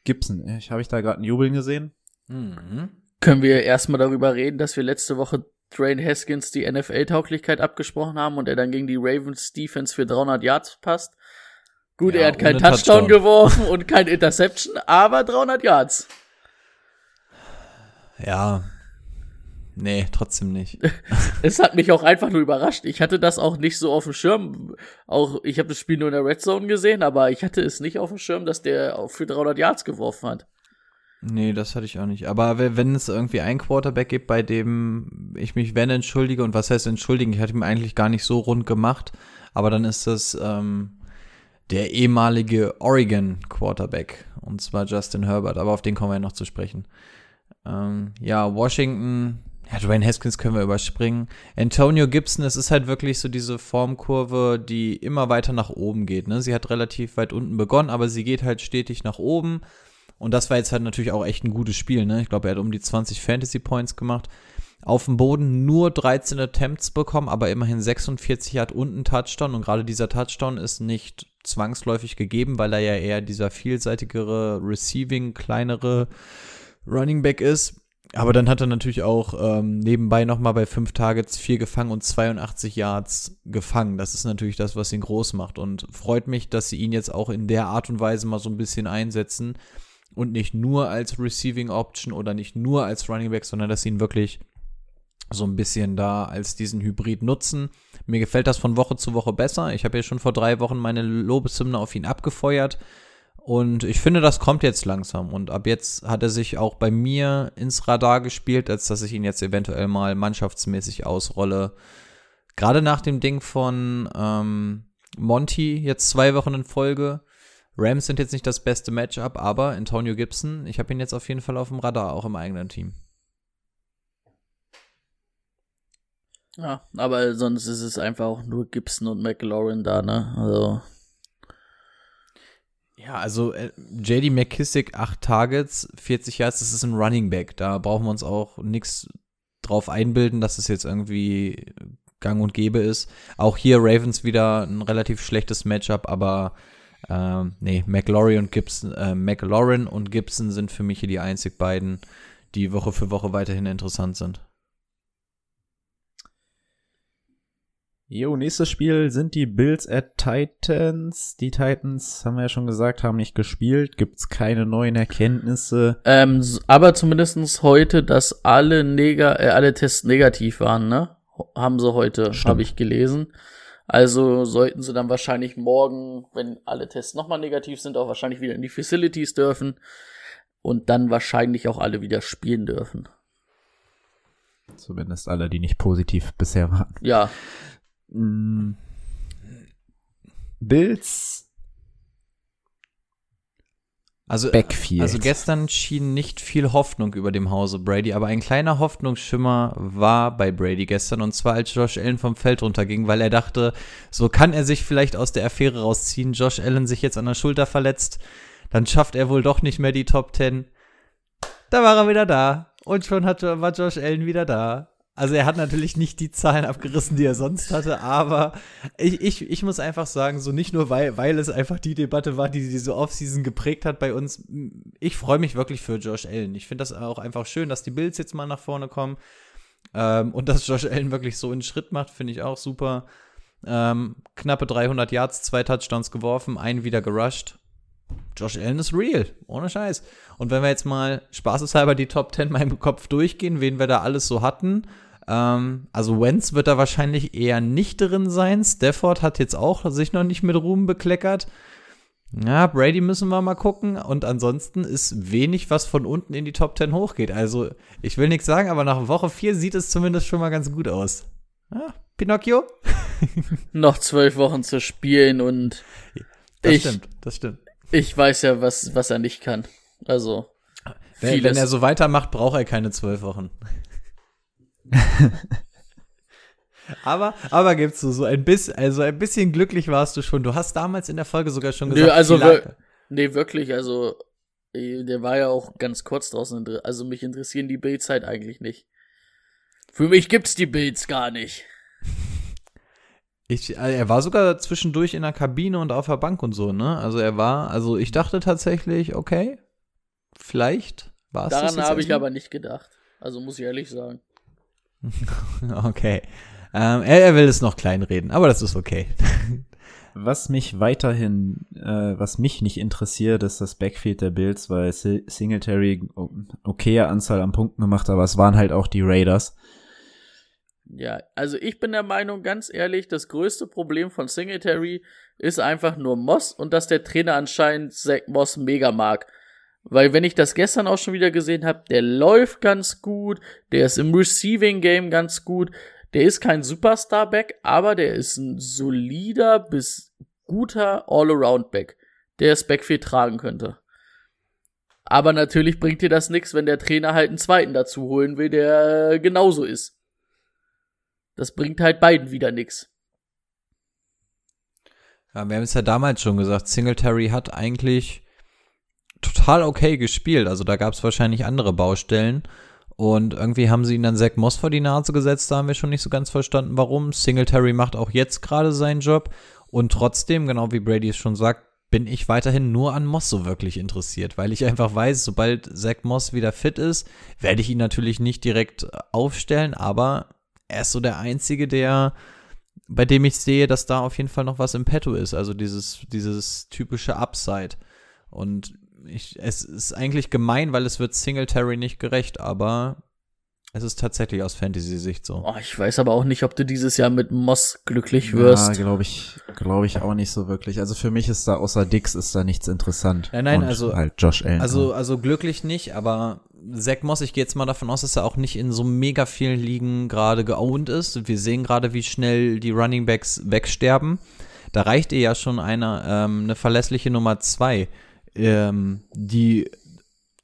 Gibson, ich habe ich da gerade ein Jubeln gesehen? Mhm. Können wir erstmal darüber reden, dass wir letzte Woche Dwayne Haskins die NFL-Tauglichkeit abgesprochen haben und er dann gegen die Ravens Defense für 300 Yards passt? Gut, Ja, er hat keinen Touchdown, Touchdown. geworfen und kein Interception, aber 300 Yards. Ja. Nee, trotzdem nicht. Es hat mich auch einfach nur überrascht. Ich hatte das auch nicht so auf dem Schirm. Auch ich habe das Spiel nur in der Red Zone gesehen, aber ich hatte es nicht auf dem Schirm, dass der auch für 300 Yards geworfen hat. Nee, das hatte ich auch nicht. Aber we- wenn es irgendwie einen Quarterback gibt, bei dem ich mich wenn entschuldige, und was heißt entschuldigen, ich hatte ihn eigentlich gar nicht so rund gemacht, aber dann ist das ähm, der ehemalige Oregon Quarterback, und zwar Justin Herbert, aber auf den kommen wir ja noch zu sprechen. Ähm, ja, Washington, ja, Dwayne Haskins können wir überspringen. Antonio Gibson, es ist halt wirklich so diese Formkurve, die immer weiter nach oben geht. Ne? Sie hat relativ weit unten begonnen, aber sie geht halt stetig nach oben. Und das war jetzt halt natürlich auch echt ein gutes Spiel, ne? Ich glaube, er hat um die 20 Fantasy Points gemacht. Auf dem Boden nur 13 Attempts bekommen, aber immerhin 46 hat und einen Touchdown. Und gerade dieser Touchdown ist nicht zwangsläufig gegeben, weil er ja eher dieser vielseitigere, receiving, kleinere Running Back ist. Aber dann hat er natürlich auch ähm, nebenbei nochmal bei 5 Targets 4 gefangen und 82 Yards gefangen. Das ist natürlich das, was ihn groß macht. Und freut mich, dass sie ihn jetzt auch in der Art und Weise mal so ein bisschen einsetzen und nicht nur als Receiving Option oder nicht nur als Running Back, sondern dass sie ihn wirklich so ein bisschen da als diesen Hybrid nutzen. Mir gefällt das von Woche zu Woche besser. Ich habe ja schon vor drei Wochen meine Lobeshymne auf ihn abgefeuert. Und ich finde, das kommt jetzt langsam. Und ab jetzt hat er sich auch bei mir ins Radar gespielt, als dass ich ihn jetzt eventuell mal mannschaftsmäßig ausrolle. Gerade nach dem Ding von ähm, Monty, jetzt zwei Wochen in Folge. Rams sind jetzt nicht das beste Matchup, aber Antonio Gibson, ich habe ihn jetzt auf jeden Fall auf dem Radar, auch im eigenen Team. Ja, aber sonst ist es einfach auch nur Gibson und McLaurin da, ne? Also, Ja, also äh, JD McKissick, 8 Targets, 40 Yards, das ist ein Running Back. Da brauchen wir uns auch nichts drauf einbilden, dass es jetzt irgendwie gang und gäbe ist. Auch hier Ravens wieder ein relativ schlechtes Matchup, aber ähm, nee, McLaurin und Gibson, äh, McLaurin und Gibson sind für mich hier die einzig beiden, die Woche für Woche weiterhin interessant sind. Jo, nächstes Spiel sind die Bills at Titans. Die Titans, haben wir ja schon gesagt, haben nicht gespielt. Gibt's keine neuen Erkenntnisse. ähm, aber zumindestens heute, dass alle Neger, äh, alle Tests negativ waren, ne? Haben sie heute, habe ich gelesen. Also sollten sie dann wahrscheinlich morgen, wenn alle Tests nochmal negativ sind, auch wahrscheinlich wieder in die Facilities dürfen. Und dann wahrscheinlich auch alle wieder spielen dürfen. Zumindest alle, die nicht positiv bisher waren. Ja, Mm. Bills Also, Backfield. also gestern schien nicht viel Hoffnung über dem Hause Brady, aber ein kleiner Hoffnungsschimmer war bei Brady gestern und zwar als Josh Allen vom Feld runterging, weil er dachte, so kann er sich vielleicht aus der Affäre rausziehen. Josh Allen sich jetzt an der Schulter verletzt, dann schafft er wohl doch nicht mehr die Top 10. Da war er wieder da und schon hat, war Josh Allen wieder da. Also er hat natürlich nicht die Zahlen abgerissen, die er sonst hatte, aber ich, ich, ich muss einfach sagen, so nicht nur, weil, weil es einfach die Debatte war, die diese Offseason geprägt hat bei uns. Ich freue mich wirklich für Josh Allen. Ich finde das auch einfach schön, dass die Bills jetzt mal nach vorne kommen. Ähm, und dass Josh Allen wirklich so einen Schritt macht, finde ich auch super. Ähm, knappe 300 Yards, zwei Touchdowns geworfen, einen wieder gerusht. Josh Allen ist real, ohne Scheiß. Und wenn wir jetzt mal spaßeshalber die Top 10 mal im Kopf durchgehen, wen wir da alles so hatten. Ähm, also Wentz wird da wahrscheinlich eher nicht drin sein. Stafford hat jetzt auch sich noch nicht mit Ruhm bekleckert. Ja, Brady müssen wir mal gucken. Und ansonsten ist wenig, was von unten in die Top 10 hochgeht. Also, ich will nichts sagen, aber nach Woche 4 sieht es zumindest schon mal ganz gut aus. Ja, Pinocchio? Noch zwölf Wochen zu spielen und Das ich, stimmt, das stimmt. ich weiß ja, was, was er nicht kann. Also, Wenn, wenn er so weitermacht, braucht er keine zwölf Wochen. aber, aber gibst du so ein bisschen, also ein bisschen glücklich warst du schon. Du hast damals in der Folge sogar schon gesagt, Nö, also wir, nee, wirklich, also der war ja auch ganz kurz draußen. Also mich interessieren die Builds halt eigentlich nicht. Für mich gibt's die Builds gar nicht. Ich, äh, er war sogar zwischendurch in der Kabine und auf der Bank und so, ne? Also er war, also ich dachte tatsächlich, okay, vielleicht war es das Daran habe ich aber nicht gedacht. Also muss ich ehrlich sagen. Okay. Ähm, er, er will es noch kleinreden, aber das ist okay. Was mich weiterhin, äh, was mich nicht interessiert, ist das Backfield der Bills, weil Si- Singletary o- okaye Anzahl an Punkten gemacht, aber es waren halt auch die Raiders. Ja, also ich bin der Meinung, ganz ehrlich, das größte Problem von Singletary ist einfach nur Moss und dass der Trainer anscheinend Zach Moss mega mag. Weil wenn ich das gestern auch schon wieder gesehen habe, der läuft ganz gut, der ist im Receiving Game ganz gut, der ist kein Superstar-Back, aber der ist ein solider bis guter All-Around-Back, der das Backfield tragen könnte. Aber natürlich bringt dir das nichts, wenn der Trainer halt einen zweiten dazu holen will, der äh, genauso ist. Das bringt halt beiden wieder nix. Ja, wir haben es ja damals schon gesagt, Singletary hat eigentlich total okay gespielt. Also da gab es wahrscheinlich andere Baustellen. Und irgendwie haben sie ihn dann Zach Moss vor die Nase gesetzt, da haben wir schon nicht so ganz verstanden, warum. Singletary macht auch jetzt gerade seinen Job. Und trotzdem, genau wie Brady es schon sagt, bin ich weiterhin nur an Moss so wirklich interessiert, weil ich einfach weiß, sobald Zach Moss wieder fit ist, werde ich ihn natürlich nicht direkt aufstellen, aber er ist so der Einzige, der, bei dem ich sehe, dass da auf jeden Fall noch was im Petto ist. Also dieses, dieses typische Upside. Und ich, es ist eigentlich gemein, weil es wird Singletary nicht gerecht, aber es ist tatsächlich aus Fantasy-Sicht so. Oh, ich weiß aber auch nicht, ob du dieses Jahr mit Moss glücklich wirst. Ja, glaube ich, glaube ich auch nicht so wirklich. Also für mich ist da außer Dix ist da nichts interessant. Nein, nein, Und also- halt Josh Allen. Also, also glücklich nicht, aber Zach Moss, ich gehe jetzt mal davon aus, dass er auch nicht in so mega vielen Ligen gerade geowned ist. Wir sehen gerade, wie schnell die Running Backs wegsterben. Da reicht ihr ja schon eine, ähm, eine verlässliche Nummer zwei, ähm, die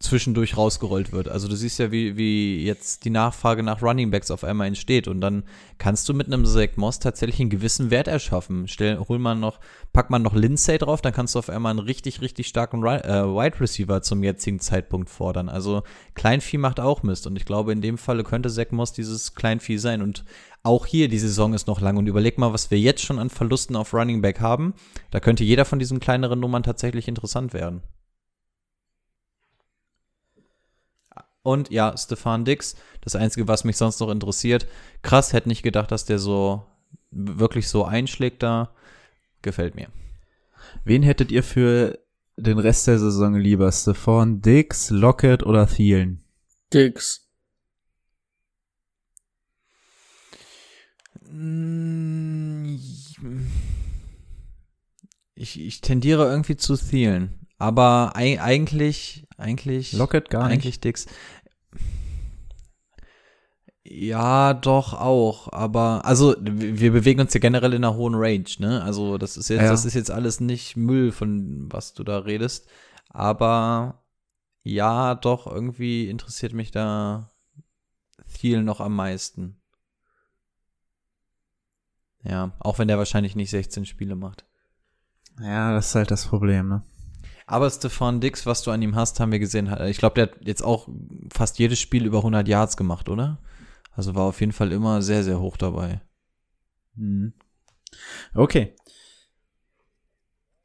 zwischendurch rausgerollt wird. Also du siehst ja, wie, wie jetzt die Nachfrage nach Running Backs auf einmal entsteht und dann kannst du mit einem Zach Moss tatsächlich einen gewissen Wert erschaffen. Stell, hol man noch, pack man noch Lindsay drauf, dann kannst du auf einmal einen richtig, richtig starken äh, Wide Receiver zum jetzigen Zeitpunkt fordern. Also Kleinvieh macht auch Mist und ich glaube, in dem Falle könnte Zach Moss dieses Kleinvieh sein und auch hier, die Saison ist noch lang und überleg mal, was wir jetzt schon an Verlusten auf Running Back haben. Da könnte jeder von diesen kleineren Nummern tatsächlich interessant werden. Und ja, Stefan Dix, das Einzige, was mich sonst noch interessiert. Krass, hätte nicht gedacht, dass der so wirklich so einschlägt da. Gefällt mir. Wen hättet ihr für den Rest der Saison lieber? Stephon Dix, Lockett oder Thielen? Dix. Ich, ich tendiere irgendwie zu Thielen. Aber ei- eigentlich, eigentlich. Lockett gar nicht. Eigentlich Dix. Ja, doch auch, aber also wir bewegen uns ja generell in einer hohen Range, ne? Also das ist jetzt, Ja. das ist jetzt alles nicht Müll, von was du da redest. Aber ja, doch, irgendwie interessiert mich da Thiel noch am meisten. Ja, auch wenn der wahrscheinlich nicht 16 Spiele macht. Ja, das ist halt das Problem, ne? Aber Stefan Dix, was du an ihm hast, haben wir gesehen. Ich glaube, der hat jetzt auch fast jedes Spiel über 100 Yards gemacht, oder? Also war auf jeden Fall immer sehr, sehr hoch dabei. Mhm. Okay.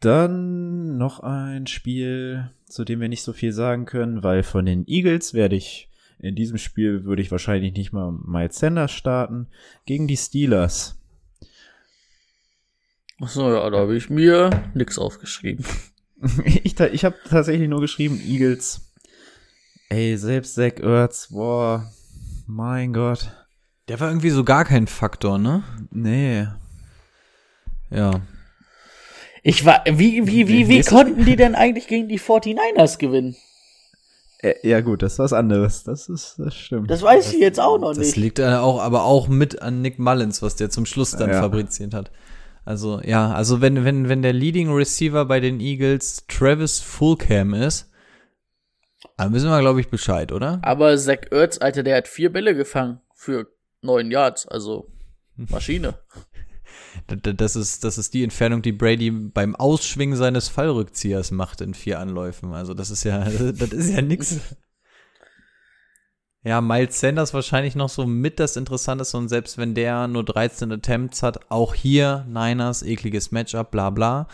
Dann noch ein Spiel, zu dem wir nicht so viel sagen können, weil von den Eagles werde ich in diesem Spiel würde ich wahrscheinlich nicht mal Miles Sanders starten gegen die Steelers. Achso, ja, da habe ich mir nix aufgeschrieben. ich ich habe tatsächlich nur geschrieben Eagles. Ey, selbst Zach Ertz, boah, mein Gott. Der war irgendwie so gar kein Faktor, ne? Nee. Ja. Ich war, wie, wie, wie, wie konnten die denn eigentlich gegen die 49ers gewinnen? Äh, ja gut, das ist was anderes. Das ist, das stimmt. Das weiß ich jetzt auch noch Das nicht. liegt äh, auch, aber auch mit an Nick Mullins, was der zum Schluss dann Ja. fabriziert hat. Also, ja, also wenn, wenn, wenn der Leading Receiver bei den Eagles Travis Fulcam ist, dann wissen wir, glaube ich, Bescheid, oder? Aber Zach Ertz, Alter, der hat vier Bälle gefangen für neun Yards, also Maschine. Das ist, das ist die Entfernung, die Brady beim Ausschwingen seines Fallrückziehers macht in vier Anläufen. Also das ist ja, das ist ja nix. Ja, Miles Sanders wahrscheinlich noch so mit das Interessanteste und selbst wenn der nur 13 Attempts hat, auch hier Niners, ekliges Matchup, bla bla.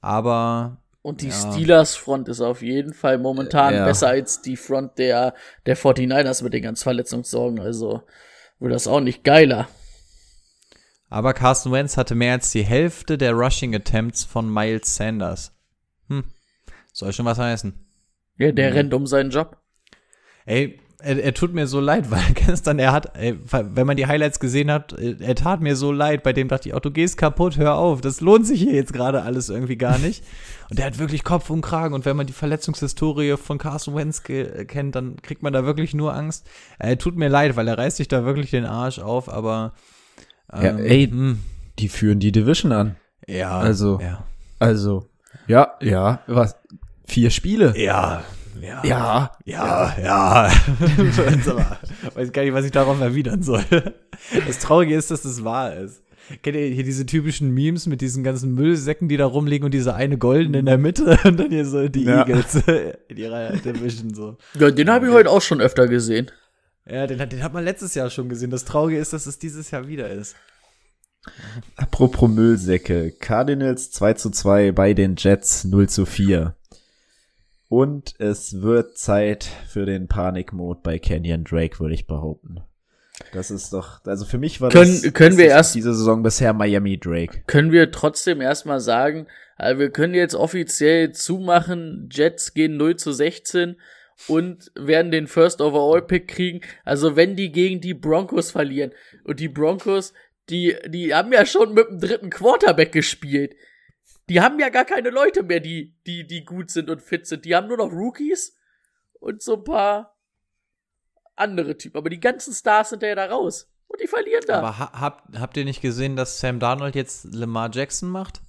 Aber Und die Ja. Steelers Front ist auf jeden Fall momentan Ja. besser als die Front der, der 49ers mit den ganzen Verletzungssorgen. Also wird das auch nicht geiler. Aber Carson Wentz hatte mehr als die Hälfte der Rushing Attempts von Miles Sanders. Hm. Soll schon was heißen. Ja, der rennt um seinen Job. Ey, er, er tut mir so leid, weil gestern er hat, ey, wenn man die Highlights gesehen hat, er tat mir so leid. Bei dem dachte ich, oh, du gehst kaputt, hör auf. Das lohnt sich hier jetzt gerade alles irgendwie gar nicht. Und der hat wirklich Kopf und Kragen. Und wenn man die Verletzungshistorie von Carson Wentz ge- kennt, dann kriegt man da wirklich nur Angst. Er tut mir leid, weil er reißt sich da wirklich den Arsch auf, aber Ja, ähm, ey. hm, Die führen die Division an. ja, Also- ja. Also, ja, ja, was? Vier Spiele? Ja, ja. Ja. Ja, ja. Aber, weiß gar nicht, was ich darauf erwidern soll. Das Traurige ist, dass das wahr ist. Kennt ihr hier diese typischen Memes mit diesen ganzen Müllsäcken, die da rumliegen und diese eine golden in der Mitte und dann hier so die Ja. Eagles in ihrer Division so. Ja, den habe ich heute auch schon öfter gesehen. Ja, den, den hat man letztes Jahr schon gesehen. Das Traurige ist, dass es dieses Jahr wieder ist. Apropos Müllsäcke. Cardinals 2 zu 2 bei den Jets 0 zu 4. Und es wird Zeit für den Panikmode bei Kenyon Drake, würde ich behaupten. Das ist doch, also für mich war Können- das, können das wir erst- diese Saison bisher Miami Drake. Können wir trotzdem erstmal sagen, also wir können jetzt offiziell zumachen, Jets gehen 0 zu 16 und werden den First Overall Pick kriegen. Also wenn die gegen die Broncos verlieren und die Broncos, die, die haben ja schon mit dem dritten Quarterback gespielt. Die haben ja gar keine Leute mehr, die, die, die gut sind und fit sind. Die haben nur noch Rookies und so ein paar andere Typen. Aber die ganzen Stars sind ja da raus. Und die verlieren da. Aber ha habt, habt ihr nicht gesehen, dass Sam Darnold jetzt Lamar Jackson macht?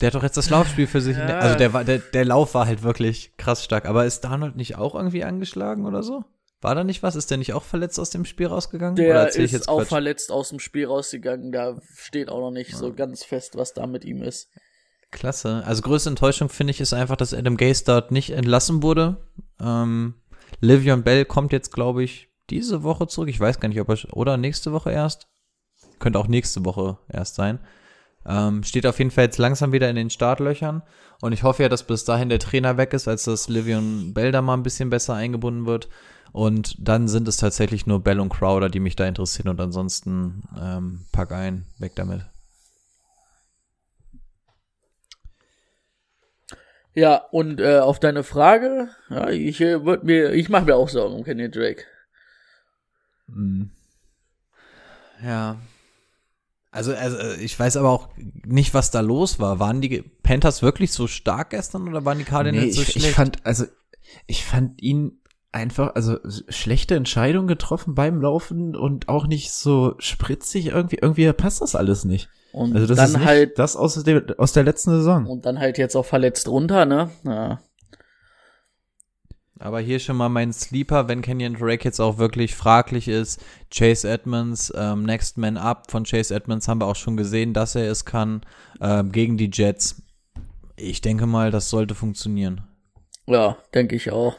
Der hat doch jetzt das Laufspiel für sich. Ja. Also der, war, der, der Lauf war halt wirklich krass stark. Aber ist Darnold nicht auch irgendwie angeschlagen oder so? War da nicht was? Ist der nicht auch verletzt aus dem Spiel rausgegangen? Der ist auch Quatsch? verletzt aus dem Spiel rausgegangen. Da steht auch noch nicht so ganz fest, was da mit ihm ist. Klasse. Also größte Enttäuschung finde ich ist einfach, dass Adam Gase dort nicht entlassen wurde. Ähm, Livion Bell kommt jetzt, glaube ich, diese Woche zurück. Ich weiß gar nicht, ob er oder nächste Woche erst. Könnte auch nächste Woche erst sein. Ähm, steht auf jeden Fall jetzt langsam wieder in den Startlöchern. Und ich hoffe ja, dass bis dahin der Trainer weg ist, als dass Livion Bell da mal ein bisschen besser eingebunden wird. Und dann sind es tatsächlich nur Bell und Crowder, die mich da interessieren. Und ansonsten ähm, pack ein, weg damit. Ja, und äh, auf deine Frage, ja, ich äh, mir, ich mache mir auch Sorgen um Kenny Drake. Mhm. Ja. Also, also, ich weiß aber auch nicht, was da los war. Waren die Panthers wirklich so stark gestern oder waren die Cardinals Nee, so ich, schlecht? ich fand, also, ich fand ihn einfach, also schlechte Entscheidung getroffen beim Laufen und auch nicht so spritzig irgendwie. Irgendwie passt das alles nicht. Und Also das dann ist nicht halt das aus, dem, aus der letzten Saison. und dann halt jetzt auch verletzt runter, ne? Ja. Aber hier schon mal mein Sleeper, wenn Kenyon Drake jetzt auch wirklich fraglich ist. Chase Edmonds, ähm, Next Man Up von Chase Edmonds haben wir auch schon gesehen, dass er es kann ähm, gegen die Jets. Ich denke mal, das sollte funktionieren. Ja, denke ich auch.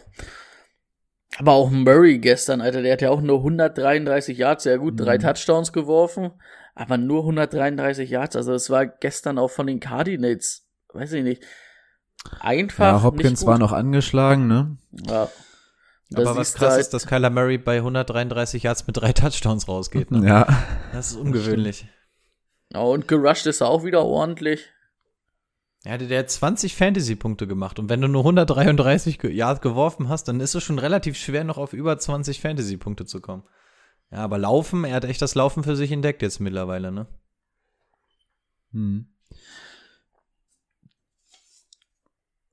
Aber auch Murray gestern, Alter, der hat ja auch nur 133 Yards, sehr gut, drei Touchdowns geworfen, aber nur 133 Yards. Also es war gestern auch von den Cardinals, weiß ich nicht, einfach Ja, nicht Hopkins gut. war noch angeschlagen, ne? Ja. Da aber was krass halt- ist, dass Kyler Murray bei 133 Yards mit drei Touchdowns rausgeht. Ne? Ja. Das ist ungewöhnlich. Ja, und gerusht ist er auch wieder ordentlich. Ja, der, der hat 20 Fantasy-Punkte gemacht und wenn du nur 133 ge Yards geworfen hast, dann ist es schon relativ schwer, noch auf über 20 Fantasy-Punkte zu kommen. Ja, aber Laufen, er hat echt das Laufen für sich entdeckt jetzt mittlerweile, ne? Hm.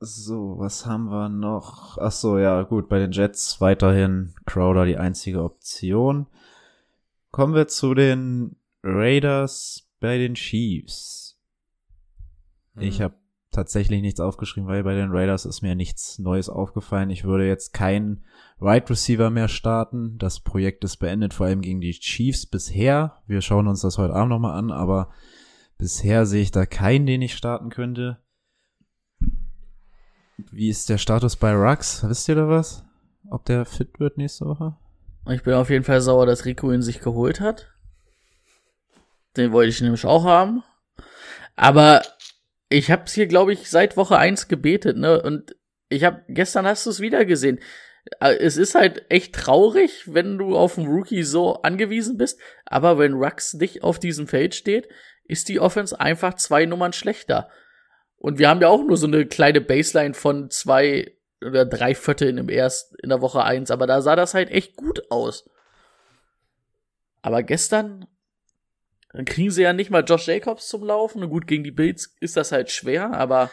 So, was haben wir noch? Ach so, ja, gut, bei den Jets weiterhin Crowder die einzige Option. Kommen wir zu den Raiders bei den Chiefs. Ich Mhm. habe tatsächlich nichts aufgeschrieben, weil bei den Raiders ist mir nichts Neues aufgefallen. Ich würde jetzt keinen Wide Receiver mehr starten. Das Projekt ist beendet, vor allem gegen die Chiefs bisher. Wir schauen uns das heute Abend nochmal an, aber bisher sehe ich da keinen, den ich starten könnte. Wie ist der Status bei Rux? Wisst ihr da was? Ob der fit wird nächste Woche? Ich bin auf jeden Fall sauer, dass Rico ihn sich geholt hat. Den wollte ich nämlich auch haben. Aber ich hab's hier, glaube ich, seit Woche eins gebetet, ne? Und ich hab, gestern hast du es wieder gesehen. Äh, Es ist halt echt traurig, wenn du auf einen Rookie so angewiesen bist. Aber wenn Rux nicht auf diesem Feld steht, ist die Offense einfach zwei Nummern schlechter. Und wir haben ja auch nur so eine kleine Baseline von zwei oder drei Vierteln im ersten, in der Woche eins, aber da sah das halt echt gut aus. Aber gestern dann kriegen sie ja nicht mal Josh Jacobs zum Laufen. Und gut, gegen die Bills ist das halt schwer, aber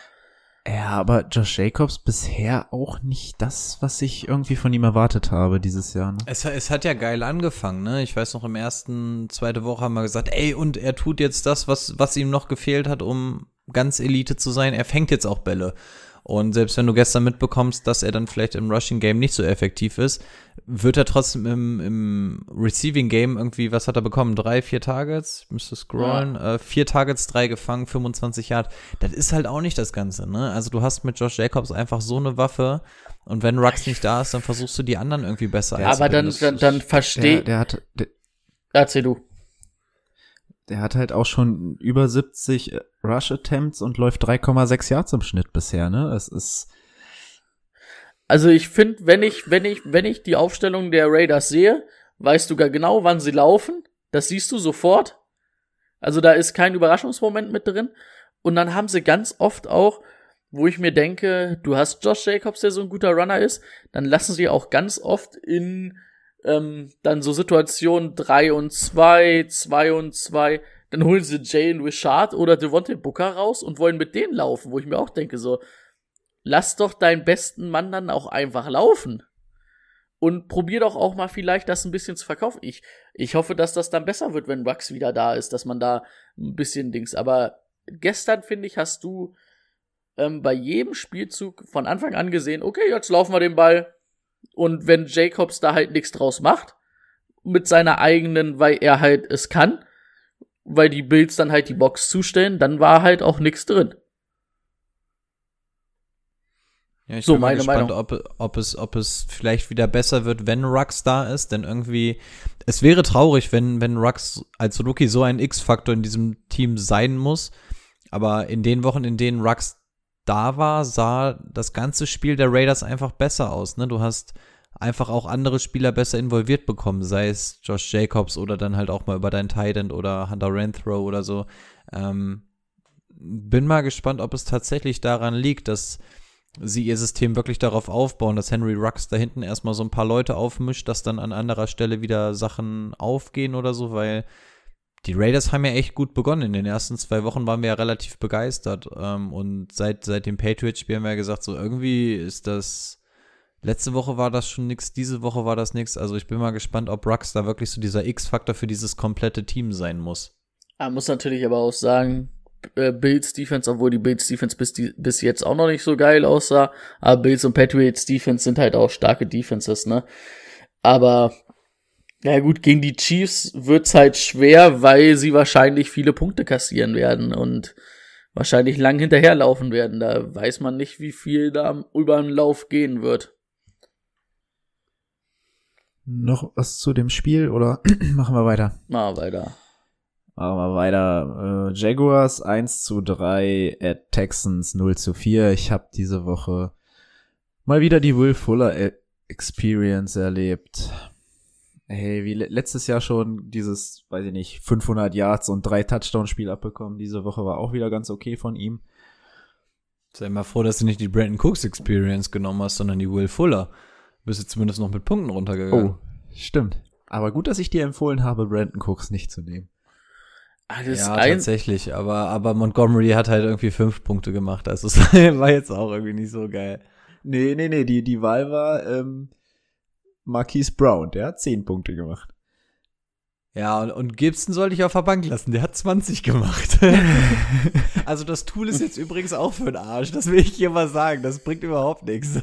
Ja, aber Josh Jacobs bisher auch nicht das, was ich irgendwie von ihm erwartet habe dieses Jahr. Ne? Es, es hat ja geil angefangen, ne? Ich weiß noch, im ersten, zweite Woche haben wir gesagt, ey, und er tut jetzt das, was, was ihm noch gefehlt hat, um ganz Elite zu sein. Er fängt jetzt auch Bälle. Und selbst wenn du gestern mitbekommst, dass er dann vielleicht im Rushing Game nicht so effektiv ist, wird er trotzdem im, im Receiving Game irgendwie, was hat er bekommen? Drei, vier Targets? Müsste scrollen. Äh, vier Targets, drei gefangen, 25 Yard. Das ist halt auch nicht das Ganze, ne? Also du hast mit Josh Jacobs einfach so eine Waffe. Und wenn Rux nicht da ist, dann versuchst du die anderen irgendwie besser Ja, aber dann, dann, dann Der, versteh. der hat, der, Erzähl du. Der hat halt auch schon über 70 Rush Attempts und läuft 3,6 Yards im Schnitt bisher, ne? Es ist, Also ich finde, wenn ich, wenn ich, wenn ich die Aufstellung der Raiders sehe, weißt du gar genau, wann sie laufen. Das siehst du sofort. Also da ist kein Überraschungsmoment mit drin. Und dann haben sie ganz oft auch, wo ich mir denke, du hast Josh Jacobs, der so ein guter Runner ist, dann lassen sie auch ganz oft in ähm, dann so Situationen 3 und 2, 2 und 2, dann holen sie Jalen Richard oder Devontae Booker raus und wollen mit denen laufen, wo ich mir auch denke, so, lass doch deinen besten Mann dann auch einfach laufen. Und probier doch auch mal vielleicht das ein bisschen zu verkaufen. Ich, ich hoffe, dass das dann besser wird, wenn Rux wieder da ist, dass man da ein bisschen Dings. Aber gestern, finde ich, hast du ähm, bei jedem Spielzug von Anfang an gesehen, okay, jetzt laufen wir den Ball. Und wenn Jacobs da halt nichts draus macht, mit seiner eigenen, weil er halt es kann, weil die Bills dann halt die Box zustellen, dann war halt auch nichts drin. Ja, ich So, bin mal meine gespannt, Meinung. ob, ob, es, ob es vielleicht wieder besser wird, wenn Rux da ist, denn irgendwie, es wäre traurig, wenn, wenn Rux als Rookie so ein X-Faktor in diesem Team sein muss, aber in den Wochen, in denen Rux da war, sah das ganze Spiel der Raiders einfach besser aus, ne? Du hast einfach auch andere Spieler besser involviert bekommen, sei es Josh Jacobs oder dann halt auch mal über deinen Titan oder Hunter Renthrow oder so. Ähm, bin mal gespannt, ob es tatsächlich daran liegt, dass sie ihr System wirklich darauf aufbauen, dass Henry Rux da hinten erstmal so ein paar Leute aufmischt, dass dann an anderer Stelle wieder Sachen aufgehen oder so, weil die Raiders haben ja echt gut begonnen. In den ersten zwei Wochen waren wir ja relativ begeistert. Ähm, und seit, seit dem Patriots-Spiel haben wir ja gesagt, so irgendwie ist das. Letzte Woche war das schon nix, diese Woche war das nix. Also ich bin mal gespannt, ob Rux da wirklich so dieser X-Faktor für dieses komplette Team sein muss. Man muss natürlich aber auch sagen, äh, Bills Defense, obwohl die Bills Defense bis, die, bis jetzt auch noch nicht so geil aussah, aber Bills und Patriots Defense sind halt auch starke Defenses, ne? Aber, ja gut, gegen die Chiefs wird's halt schwer, weil sie wahrscheinlich viele Punkte kassieren werden und wahrscheinlich lang hinterherlaufen werden. Da weiß man nicht, wie viel da über den Lauf gehen wird. noch was zu dem Spiel oder machen wir weiter? Mal weiter. Machen wir weiter. Äh, Jaguars 1 zu 3 at Texans 0 zu 4. Ich habe diese Woche mal wieder die Will Fuller Experience erlebt. Hey, wie le letztes Jahr schon dieses, weiß ich nicht, 500 Yards und drei Touchdown-Spiel abbekommen. Diese Woche war auch wieder ganz okay von ihm. Sei mal froh, dass du nicht die Brandon Cooks Experience genommen hast, sondern die Will Fuller. Bist du zumindest noch mit Punkten runtergegangen. Oh, stimmt. Aber gut, dass ich dir empfohlen habe, Brandon Cooks nicht zu nehmen. Alles ja, ein tatsächlich, aber, aber Montgomery hat halt irgendwie fünf Punkte gemacht, also es war jetzt auch irgendwie nicht so geil. Nee, nee, nee, die, die Wahl war ähm, Marquise Brown, der hat 10 Punkte gemacht. Ja, und, und Gibson sollte ich auf der Bank lassen, der hat 20 gemacht. also das Tool ist jetzt übrigens auch für den Arsch, das will ich hier mal sagen, das bringt überhaupt nichts.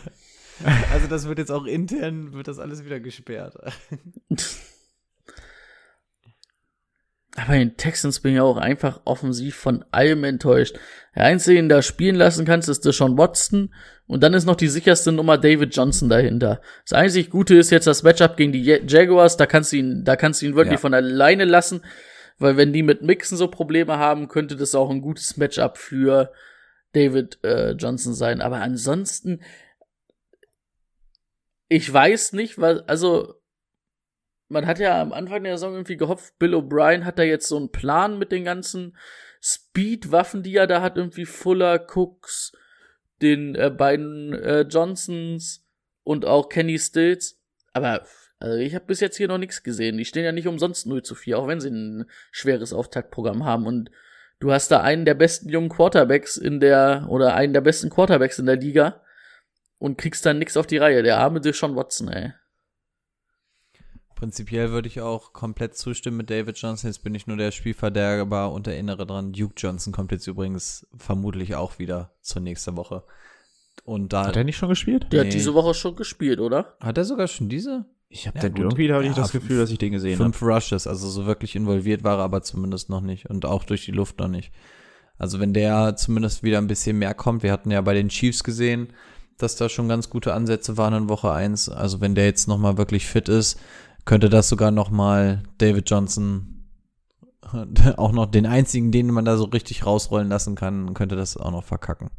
Also das wird jetzt auch intern, wird das alles wieder gesperrt. Aber in Texans bin ich auch einfach offensiv von allem enttäuscht. Der Einzige, den da spielen lassen kannst, ist Deshaun Watson. Und dann ist noch die sicherste Nummer David Johnson dahinter. Das einzig Gute ist jetzt das Matchup gegen die Jaguars. Da kannst du ihn, da kannst du ihn wirklich Ja. von alleine lassen. Weil wenn die mit Mixen so Probleme haben, könnte das auch ein gutes Matchup für David äh, Johnson sein. Aber ansonsten, ich weiß nicht, was, also, man hat ja am Anfang der Saison irgendwie gehofft, Bill O'Brien hat da jetzt so einen Plan mit den ganzen Speed-Waffen, die er da hat, irgendwie Fuller, Cooks, den äh, beiden äh, Johnsons und auch Kenny Stills. Aber also ich habe bis jetzt hier noch nichts gesehen. Die stehen ja nicht umsonst 0 zu 4, auch wenn sie ein schweres Auftaktprogramm haben. Und du hast da einen der besten jungen Quarterbacks in der, oder einen der besten Quarterbacks in der Liga und kriegst dann nix auf die Reihe. Der arme Deshaun Watson, ey. Prinzipiell würde ich auch komplett zustimmen mit David Johnson. Jetzt bin ich nur der Spielverderber und erinnere dran, Duke Johnson kommt jetzt übrigens vermutlich auch wieder zur nächsten Woche. Und da Hat er nicht schon gespielt? Der Nee. hat diese Woche schon gespielt, oder? hat er sogar schon diese Ich habe Ja, dann gut. irgendwie da hatte ich Ja, das Gefühl, dass ich den gesehen habe. fünf Rushes, also so wirklich involviert war er aber zumindest noch nicht und auch durch die Luft noch nicht. Also wenn der zumindest wieder ein bisschen mehr kommt, wir hatten ja bei den Chiefs gesehen, dass da schon ganz gute Ansätze waren in Woche 1. Also wenn der jetzt nochmal wirklich fit ist, könnte das sogar nochmal David Johnson auch noch den einzigen, den man da so richtig rausrollen lassen kann, könnte das auch noch verkacken.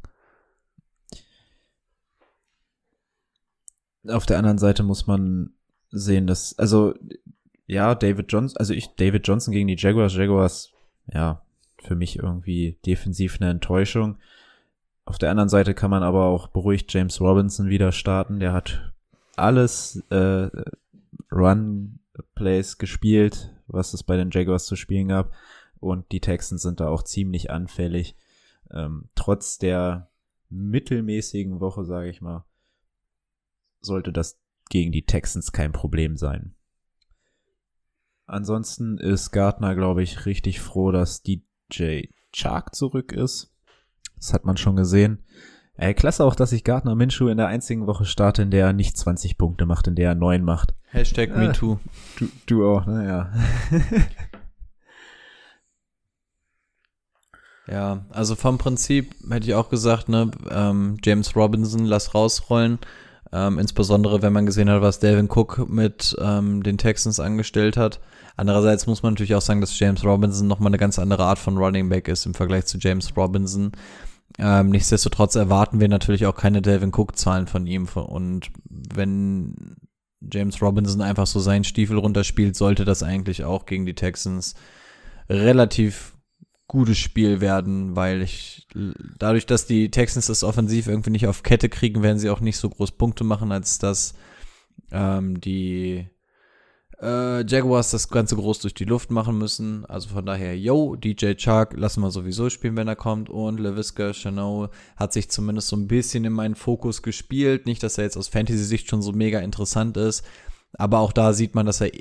Auf der anderen Seite muss man sehen, dass, also, ja, David Johnson, also ich, David Johnson gegen die Jaguars, Jaguars, ja, für mich irgendwie defensiv eine Enttäuschung. Auf der anderen Seite kann man aber auch beruhigt James Robinson wieder starten. Der hat alles äh, Run-Plays gespielt, was es bei den Jaguars zu spielen gab. Und die Texans sind da auch ziemlich anfällig. Ähm, trotz der mittelmäßigen Woche, sage ich mal, sollte das gegen die Texans kein Problem sein. Ansonsten ist Gardner, glaube ich, richtig froh, dass DJ Chark zurück ist. Das hat man schon gesehen. Ey, klasse auch, dass ich Gardner Minshew in der einzigen Woche starte, in der er nicht 20 Punkte macht, in der er 9 macht. Hashtag Ah. MeToo. Du, du auch, naja. Ja, also vom Prinzip hätte ich auch gesagt, ne, ähm, James Robinson lass rausrollen. Ähm, insbesondere wenn man gesehen hat, was Delvin Cook mit ähm, den Texans angestellt hat. Andererseits muss man natürlich auch sagen, dass James Robinson nochmal eine ganz andere Art von Running Back ist im Vergleich zu James Robinson. Ähm, nichtsdestotrotz erwarten wir natürlich auch keine Delvin Cook-Zahlen von ihm. Und wenn James Robinson einfach so seinen Stiefel runterspielt, sollte das eigentlich auch gegen die Texans relativ gutes Spiel werden, weil ich dadurch, dass die Texans das offensiv irgendwie nicht auf Kette kriegen, werden sie auch nicht so groß Punkte machen, als dass ähm, die äh, Jaguars das Ganze groß durch die Luft machen müssen. Also von daher, yo, DJ Chark lassen wir sowieso spielen, wenn er kommt. Und LaVisca Chanel hat sich zumindest so ein bisschen in meinen Fokus gespielt. Nicht, dass er jetzt aus Fantasy-Sicht schon so mega interessant ist. Aber auch da sieht man, dass er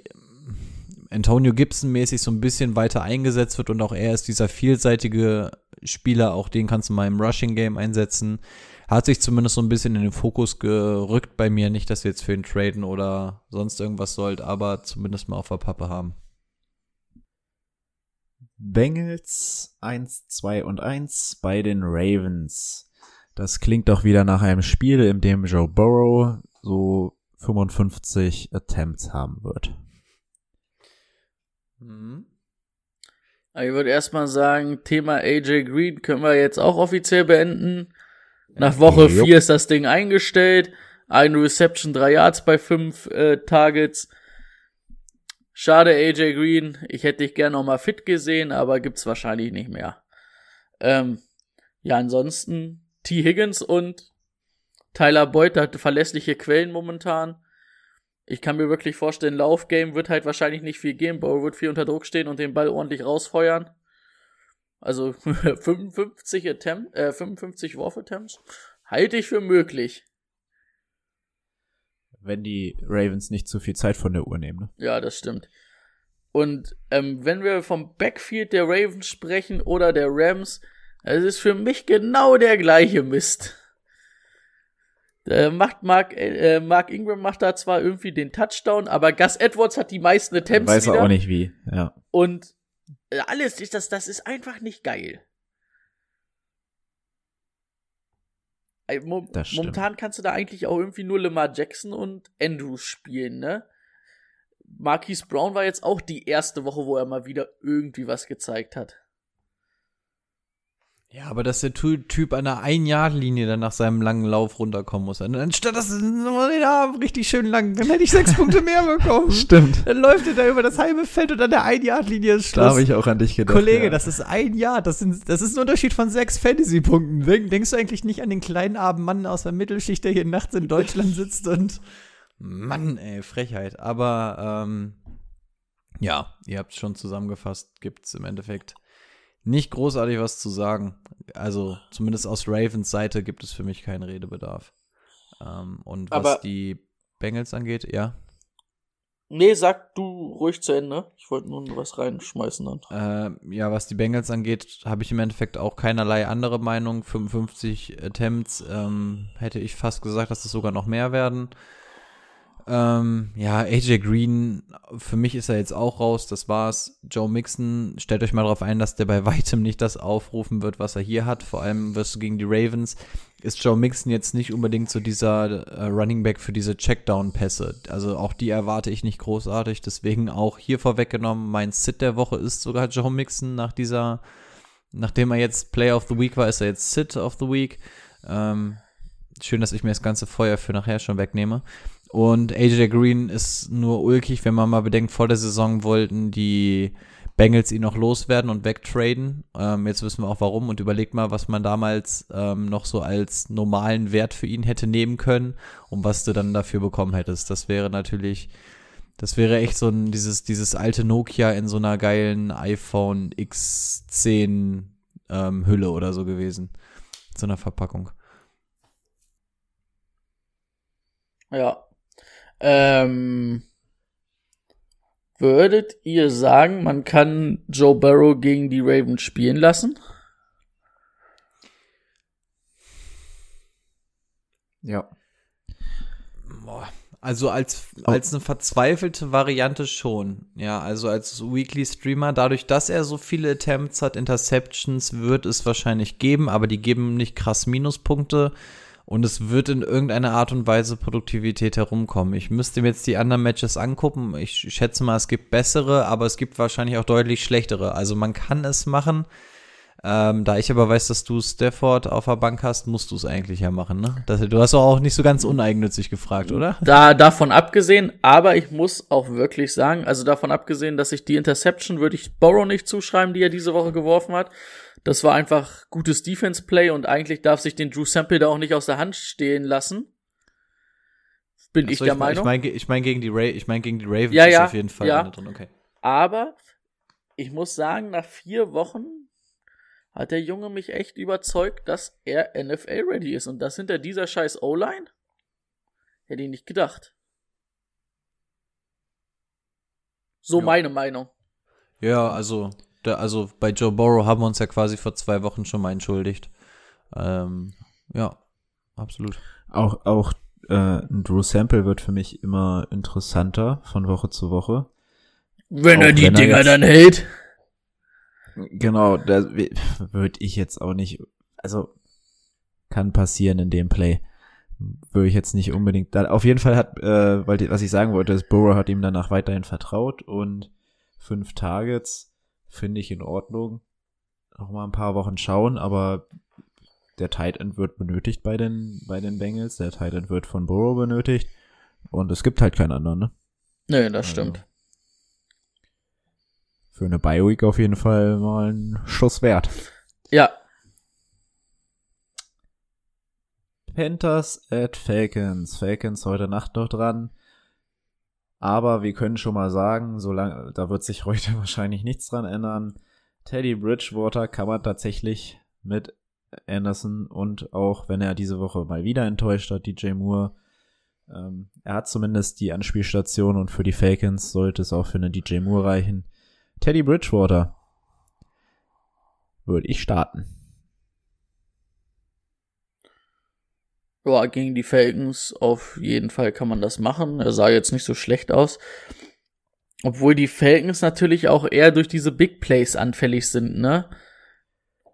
Antonio Gibson mäßig so ein bisschen weiter eingesetzt wird und auch er ist dieser vielseitige Spieler, auch den kannst du mal im Rushing Game einsetzen. Hat sich zumindest so ein bisschen in den Fokus gerückt bei mir, nicht, dass wir jetzt für ihn traden oder sonst irgendwas sollt, aber zumindest mal auf der Pappe haben. Bengals 1, 2 und 1 bei den Ravens. Das klingt doch wieder nach einem Spiel, in dem Joe Burrow so 55 Attempts haben wird. Mhm. Ich würde erstmal sagen, Thema AJ Green können wir jetzt auch offiziell beenden. Nach Woche Jupp. 4 ist das Ding eingestellt. Eine Reception, drei Yards bei fünf äh, Targets. Schade, AJ Green. Ich hätte dich gern noch mal fit gesehen, aber gibt's wahrscheinlich nicht mehr. Ähm, ja, ansonsten T. Higgins und Tyler Boyd hat verlässliche Quellen momentan. Ich kann mir wirklich vorstellen, Laufgame wird halt wahrscheinlich nicht viel gehen. Bauer wird viel unter Druck stehen und den Ball ordentlich rausfeuern. Also 55 Attempt, äh, 55 Wurf-Attempts halte ich für möglich. Wenn die Ravens nicht zu viel Zeit von der Uhr nehmen. Ne? Ja, das stimmt. Und ähm, wenn wir vom Backfield der Ravens sprechen oder der Rams, es ist für mich genau der gleiche Mist. Äh, macht Mark, äh, Mark Ingram macht da zwar irgendwie den Touchdown, aber Gus Edwards hat die meisten Attempts Weiß er auch nicht wie, ja. Und äh, alles ist das, das ist einfach nicht geil. Äh, Mo momentan kannst du da eigentlich auch irgendwie nur Lamar Jackson und Andrews spielen, ne? Marquise Brown war jetzt auch die erste Woche, wo er mal wieder irgendwie was gezeigt hat. Ja, aber dass der Typ an der Ein-Yard-Linie dann nach seinem langen Lauf runterkommen muss. Anstatt dass den Arm richtig schön lang, dann hätte ich sechs Punkte mehr bekommen. Stimmt. Dann läuft er da über das halbe Feld und an der Ein-Yard-Linie ist Da Schluss. habe ich auch an dich gedacht. Kollege, ja. das ist ein Jahr. Das, sind, das ist ein Unterschied von sechs Fantasy-Punkten. Denk- Denkst du eigentlich nicht an den kleinen armen Mann aus der Mittelschicht, der hier nachts in Deutschland sitzt und. Mann, ey, Frechheit. Aber, ähm, ja, ihr habt es schon zusammengefasst. Gibt's im Endeffekt nicht großartig was zu sagen. Also, zumindest aus Ravens Seite gibt es für mich keinen Redebedarf. Ähm, und was Aber- die Bengals angeht, ja. Nee, sag du ruhig zu Ende. Ich wollte nur was reinschmeißen dann. Ähm, ja, was die Bengals angeht, habe ich im Endeffekt auch keinerlei andere Meinung. 55 Attempts ähm, hätte ich fast gesagt, dass es sogar noch mehr werden. Ähm, ja, AJ Green, für mich ist er jetzt auch raus, das war's. Joe Mixon, stellt euch mal darauf ein, dass der bei weitem nicht das aufrufen wird, was er hier hat. Vor allem wirst du gegen die Ravens. Ist Joe Mixon jetzt nicht unbedingt so dieser äh, Running Back für diese Checkdown-Pässe. Also auch die erwarte ich nicht großartig. Deswegen auch hier vorweggenommen, mein Sit der Woche ist sogar Joe Mixon nach dieser, nachdem er jetzt Player of the Week war, ist er jetzt Sit of the Week. Ähm, schön, dass ich mir das ganze Feuer für nachher schon wegnehme. Und AJ Green ist nur ulkig, wenn man mal bedenkt, vor der Saison wollten die Bengals ihn noch loswerden und wegtraden. Ähm, jetzt wissen wir auch warum und überlegt mal, was man damals ähm, noch so als normalen Wert für ihn hätte nehmen können und was du dann dafür bekommen hättest. Das wäre natürlich, das wäre echt so ein, dieses, dieses alte Nokia in so einer geilen iPhone X10 ähm, Hülle oder so gewesen. So einer Verpackung. Ja. Ähm, würdet ihr sagen, man kann Joe Burrow gegen die Ravens spielen lassen? Ja. Boah. Also als, als eine verzweifelte Variante schon. Ja, also als Weekly Streamer, dadurch, dass er so viele Attempts hat, Interceptions, wird es wahrscheinlich geben, aber die geben nicht krass Minuspunkte und es wird in irgendeiner Art und Weise Produktivität herumkommen. Ich müsste mir jetzt die anderen Matches angucken. Ich schätze mal, es gibt bessere, aber es gibt wahrscheinlich auch deutlich schlechtere. Also man kann es machen. Ähm, da ich aber weiß, dass du Stafford auf der Bank hast, musst du es eigentlich ja machen, ne? Das, du hast auch nicht so ganz uneigennützig gefragt, oder? Da davon abgesehen, aber ich muss auch wirklich sagen, also davon abgesehen, dass ich die Interception würde ich Borrow nicht zuschreiben, die er diese Woche geworfen hat. Das war einfach gutes Defense Play und eigentlich darf sich den Drew Sample da auch nicht aus der Hand stehen lassen. Bin ich Achso, der mein- Meinung. Ich meine ich mein gegen, die Ra ich mein gegen die Ravens Ja, ist ja, auf jeden Fall ja. drin, okay. Aber ich muss sagen, nach vier Wochen hat der Junge mich echt überzeugt, dass er NFL-ready ist. Und das hinter dieser scheiß O-Line? Hätte ich nicht gedacht. So Ja. meine Meinung. Ja, also, da, also bei Joe Burrow haben wir uns ja quasi vor zwei Wochen schon mal entschuldigt. Ähm, ja, absolut. Auch, auch äh, ein Drew Sample wird für mich immer interessanter von Woche zu Woche. Wenn Auch er die wenn er Dinger jetzt- dann hält. Genau, da würde ich jetzt auch nicht, also kann passieren in dem Play. Würde ich jetzt nicht unbedingt. Da, auf jeden Fall hat, äh, weil die, was ich sagen wollte, ist, Burrow hat ihm danach weiterhin vertraut und fünf Targets finde ich in Ordnung. Noch mal ein paar Wochen schauen, aber der Tight End wird benötigt bei den, bei den Bengals. Der Tight End wird von Burrow benötigt. Und es gibt halt keinen anderen, ne? Nee, das Also, stimmt. Für eine Bye-Week auf jeden Fall mal ein Schuss wert. Ja. Panthers at Falcons. Falcons heute Nacht noch dran. Aber wir können schon mal sagen, solange, da wird sich heute wahrscheinlich nichts dran ändern. Teddy Bridgewater kann man tatsächlich mit Anderson und auch wenn er diese Woche mal wieder enttäuscht hat, DJ Moore, ähm, er hat zumindest die Anspielstation und für die Falcons sollte es auch für einen DJ Moore reichen. Teddy Bridgewater würde ich starten. Ja, gegen die Falcons auf jeden Fall kann man das machen. Er sah jetzt nicht so schlecht aus. Obwohl die Falcons natürlich auch eher durch diese Big Plays anfällig sind, ne?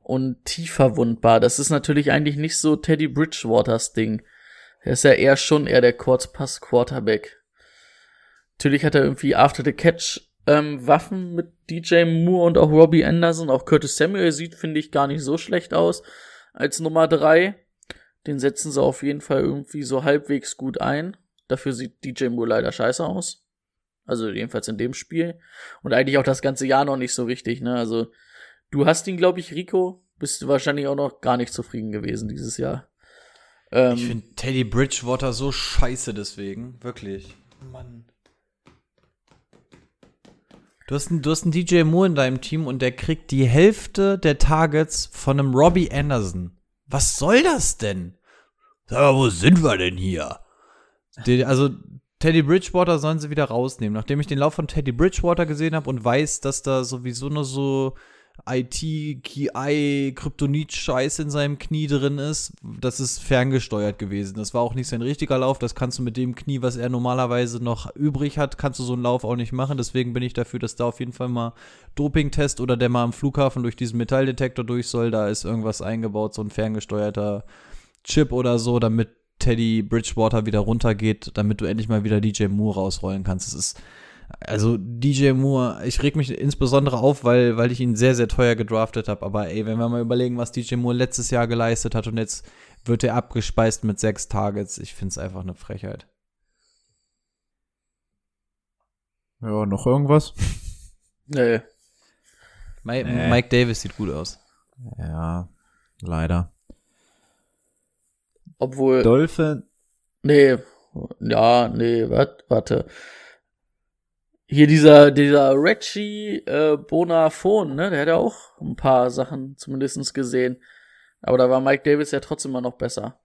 Und tief verwundbar. Das ist natürlich eigentlich nicht so Teddy Bridgewaters Ding. Er ist ja eher schon eher der Kurzpass-Quarterback. Natürlich hat er irgendwie After the Catch ähm, Waffen mit DJ Moore und auch Robbie Anderson. Auch Curtis Samuel sieht, finde ich, gar nicht so schlecht aus als Nummer drei. Den setzen sie auf jeden Fall irgendwie so halbwegs gut ein. Dafür sieht DJ Moore leider scheiße aus. Also jedenfalls in dem Spiel. Und eigentlich auch das ganze Jahr noch nicht so richtig, ne? Also du hast ihn, glaube ich, Rico, bist du wahrscheinlich auch noch gar nicht zufrieden gewesen dieses Jahr. Ähm, ich finde Teddy Bridgewater so scheiße deswegen. Wirklich. Mann. Du hast, einen, du hast einen DJ Moore in deinem Team und der kriegt die Hälfte der Targets von einem Robbie Anderson. Was soll das denn? Sag mal, wo sind wir denn hier? Die, also, Teddy Bridgewater sollen sie wieder rausnehmen. Nachdem ich den Lauf von Teddy Bridgewater gesehen habe und weiß, dass da sowieso nur so IT, KI, Kryptonit-Scheiß in seinem Knie drin ist, das ist ferngesteuert gewesen. Das war auch nicht sein richtiger Lauf. Das kannst du mit dem Knie, was er normalerweise noch übrig hat, kannst du so einen Lauf auch nicht machen. Deswegen bin ich dafür, dass da auf jeden Fall mal Doping-Test oder der mal am Flughafen durch diesen Metalldetektor durch soll. Da ist irgendwas eingebaut, so ein ferngesteuerter Chip oder so, damit Teddy Bridgewater wieder runtergeht, damit du endlich mal wieder DJ Moore rausrollen kannst. Das ist also DJ Moore, ich reg mich insbesondere auf, weil, weil ich ihn sehr, sehr teuer gedraftet habe. Aber ey, wenn wir mal überlegen, was DJ Moore letztes Jahr geleistet hat und jetzt wird er abgespeist mit sechs Targets, ich finde es einfach eine Frechheit. Ja, noch irgendwas? Nee. Mike, nee. Mike Davis sieht gut aus. Ja, leider. Obwohl. Dolphin. Nee, ja, nee, warte, warte. Hier dieser, dieser Reggie äh, Bonafon, ne, der hat ja auch ein paar Sachen zumindest gesehen. Aber da war Mike Davis ja trotzdem immer noch besser.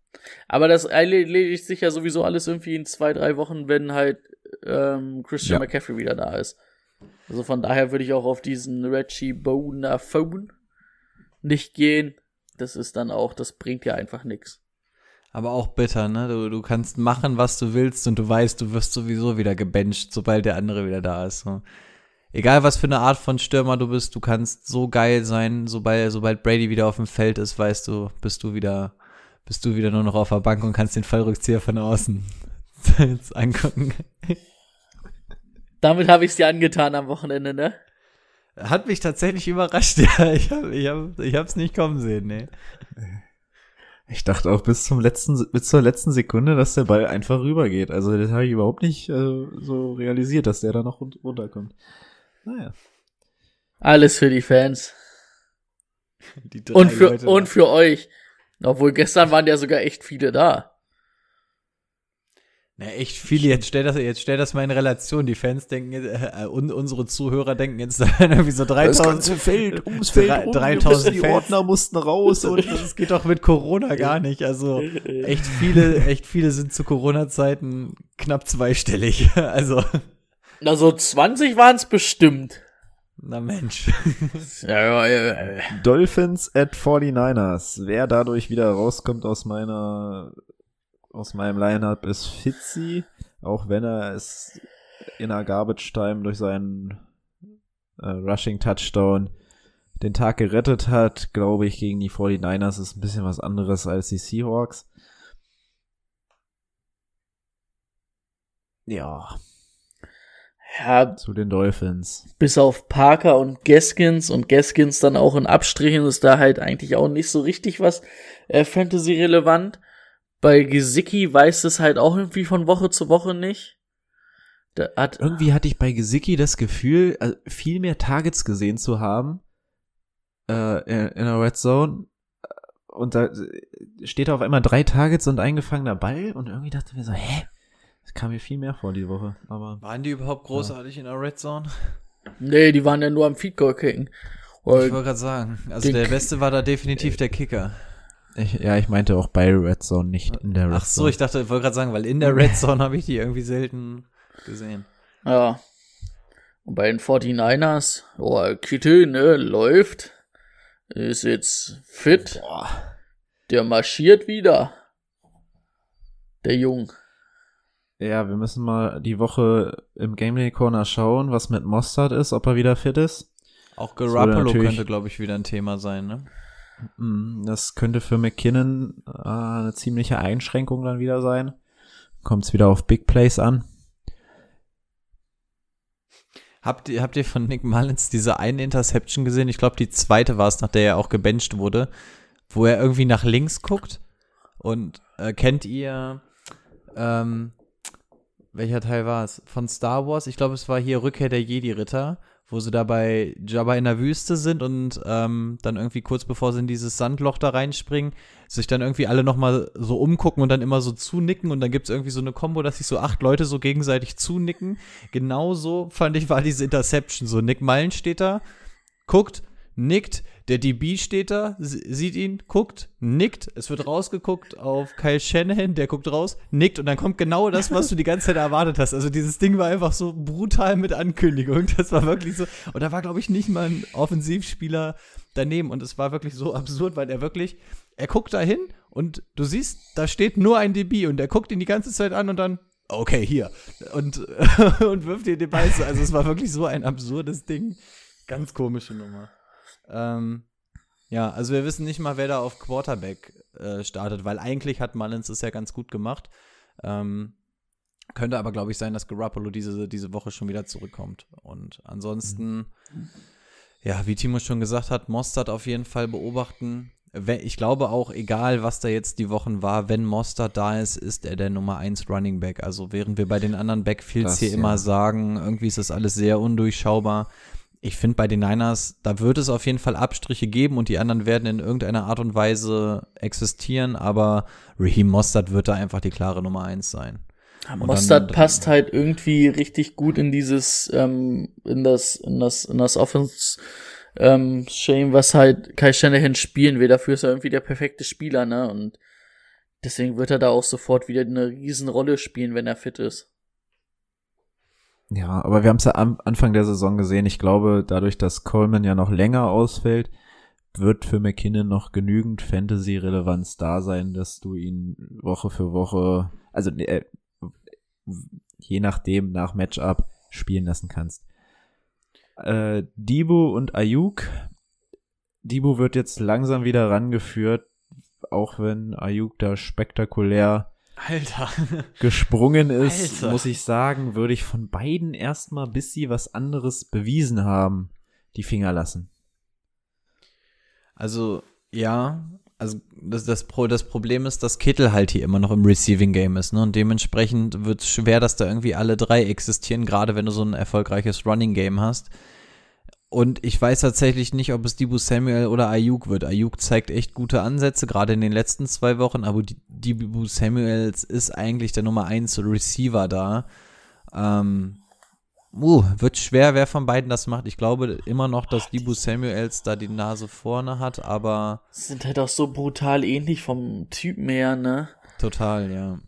Aber das erledigt sich ja sowieso alles irgendwie in zwei, drei Wochen, wenn halt ähm, Christian ja. McCaffrey wieder da ist. Also von daher würde ich auch auf diesen Reggie Bonafone nicht gehen. Das ist dann auch, das bringt ja einfach nichts aber auch bitter, ne? Du, du kannst machen, was du willst und du weißt, du wirst sowieso wieder gebencht, sobald der andere wieder da ist. So. Egal was für eine Art von Stürmer du bist, du kannst so geil sein, sobald, sobald Brady wieder auf dem Feld ist, weißt du, bist du wieder, bist du wieder nur noch auf der Bank und kannst den Fallrückzieher von außen jetzt angucken. Damit habe ich es dir angetan am Wochenende, ne? Hat mich tatsächlich überrascht, ja. Ich habe ich hab, ich hab's nicht kommen sehen, ne. Ich dachte auch bis zum letzten, bis zur letzten Sekunde, dass der Ball einfach rübergeht. Also das habe ich überhaupt nicht äh, so realisiert, dass der da noch runterkommt. Naja. Alles für die Fans. Die und für, und für euch. Obwohl gestern waren ja sogar echt viele da. Na, echt viele. Jetzt stell das, jetzt stell das mal in Relation. Die Fans denken, äh, äh und unsere Zuhörer denken jetzt irgendwie so 3000. Das ganze Feld, ums Feld 3, 3000 Die Ordner mussten raus und das geht doch mit Corona gar nicht. Also, echt viele, echt viele sind zu Corona-Zeiten knapp zweistellig. Also. Also 20 waren es bestimmt. Na Mensch. ja, ja, ja. Dolphins at 49ers. Wer dadurch wieder rauskommt aus meiner aus meinem Lineup ist Fitzy, auch wenn er es in der Garbage Time durch seinen äh, Rushing Touchdown den Tag gerettet hat, glaube ich, gegen die 49ers ist ein bisschen was anderes als die Seahawks. Ja. Ja. Zu den Dolphins. Bis auf Parker und Gaskins und Gaskins dann auch in Abstrichen ist da halt eigentlich auch nicht so richtig was äh, Fantasy relevant. Bei Gesicki weiß es halt auch irgendwie von Woche zu Woche nicht. Hat irgendwie hatte ich bei Gesicki das Gefühl, also viel mehr Targets gesehen zu haben äh, in, in der Red Zone. Und da steht auf einmal drei Targets und eingefangener Ball. Und irgendwie dachte ich mir so, hä? Das kam mir viel mehr vor die Woche. Aber waren die überhaupt großartig ja. in der Red Zone? Nee, die waren ja nur am Feed Goal kicken. Ich wollte gerade sagen, also der Beste war da definitiv der Kicker. Ich, ja, ich meinte auch bei Red Zone, nicht in der Red Zone. Ach so, ich dachte, ich wollte gerade sagen, weil in der Red Zone habe ich die irgendwie selten gesehen. Ja. Und bei den 49ers, oh, Kittel, ne, läuft. Ist jetzt fit. Der marschiert wieder. Der Jung. Ja, wir müssen mal die Woche im Gameplay Corner schauen, was mit Mostard ist, ob er wieder fit ist. Auch Garoppolo könnte, glaube ich, wieder ein Thema sein, ne? Mm, Das könnte für McKinnon äh, eine ziemliche Einschränkung dann wieder sein. Kommt es wieder auf Big Plays an. Habt ihr, habt ihr von Nick Mullins diese eine Interception gesehen? Ich glaube, die zweite war es, nach der er auch gebencht wurde, wo er irgendwie nach links guckt. Und äh, kennt ihr, ähm, welcher Teil war es? Von Star Wars? Ich glaube, es war hier Rückkehr der Jedi-Ritter, wo sie da bei Jabba in der Wüste sind und ähm, dann irgendwie kurz bevor sie in dieses Sandloch da reinspringen, sich dann irgendwie alle nochmal so umgucken und dann immer so zunicken und dann gibt's irgendwie so eine Kombo, dass sich so acht Leute so gegenseitig zunicken. Genauso fand ich, war diese Interception. So, Nick Mullen steht da, guckt, nickt, der DB steht da, sieht ihn, guckt, nickt, es wird rausgeguckt auf Kyle Shanahan, der guckt raus, nickt und dann kommt genau das, was du die ganze Zeit erwartet hast. Also dieses Ding war einfach so brutal mit Ankündigung. Das war wirklich so. Und da war, glaube ich, nicht mal ein Offensivspieler daneben. Und es war wirklich so absurd, weil er wirklich, er guckt da hin und du siehst, da steht nur ein DB und er guckt ihn die ganze Zeit an und dann, okay, hier. Und, und wirft dir den Ball zu. Also es war wirklich so ein absurdes Ding. Ganz komische Nummer. Ähm, ja, also wir wissen nicht mal, wer da auf Quarterback äh, startet, weil eigentlich hat Mullins es ja ganz gut gemacht. Ähm, könnte aber, glaube ich, sein, dass Garoppolo diese, diese Woche schon wieder zurückkommt. Und ansonsten, ja, wie Timo schon gesagt hat, Mostert auf jeden Fall beobachten. Ich glaube auch, egal was da jetzt die Wochen war, wenn Mostert da ist, ist er der Nummer 1 Running Back. Also während wir bei den anderen Backfields Das, hier ja. immer sagen, irgendwie ist das alles sehr undurchschaubar. Ich finde bei den Niners, da wird es auf jeden Fall Abstriche geben und die anderen werden in irgendeiner Art und Weise existieren, aber Raheem Mostert wird da einfach die klare Nummer 1 sein. Dann- Mostert passt halt irgendwie richtig gut in dieses, ähm, in das, in das, in das Offense, ähm, Shame, was halt Kai Shanahan spielen will. Dafür ist er irgendwie der perfekte Spieler, ne? Und deswegen wird er da auch sofort wieder eine Riesenrolle spielen, wenn er fit ist. Ja, aber wir haben es ja am Anfang der Saison gesehen. Ich glaube, dadurch, dass Coleman ja noch länger ausfällt, wird für McKinnon noch genügend Fantasy-Relevanz da sein, dass du ihn Woche für Woche, also äh, je nachdem nach Matchup spielen lassen kannst. Äh, Debo und Ayuk. Debo wird jetzt langsam wieder rangeführt, auch wenn Ayuk da spektakulär Alter. gesprungen ist, Alter. muss ich sagen, würde ich von beiden erstmal, bis sie was anderes bewiesen haben, die Finger lassen. Also, ja, also das, das, Pro, das Problem ist, dass Kittel halt hier immer noch im Receiving Game ist, ne? Und dementsprechend wird es schwer, dass da irgendwie alle drei existieren, gerade wenn du so ein erfolgreiches Running Game hast. Und ich weiß tatsächlich nicht, ob es Dibu Samuel oder Ayuk wird. Ayuk zeigt echt gute Ansätze, gerade in den letzten zwei Wochen, aber Di- Dibu Samuels ist eigentlich der Nummer 1 Receiver da. Ähm, uh, wird schwer, wer von beiden das macht. Ich glaube immer noch, dass Dibu Samuels da die Nase vorne hat, aber Sind halt auch so brutal ähnlich vom Typen her, ne? total, ja.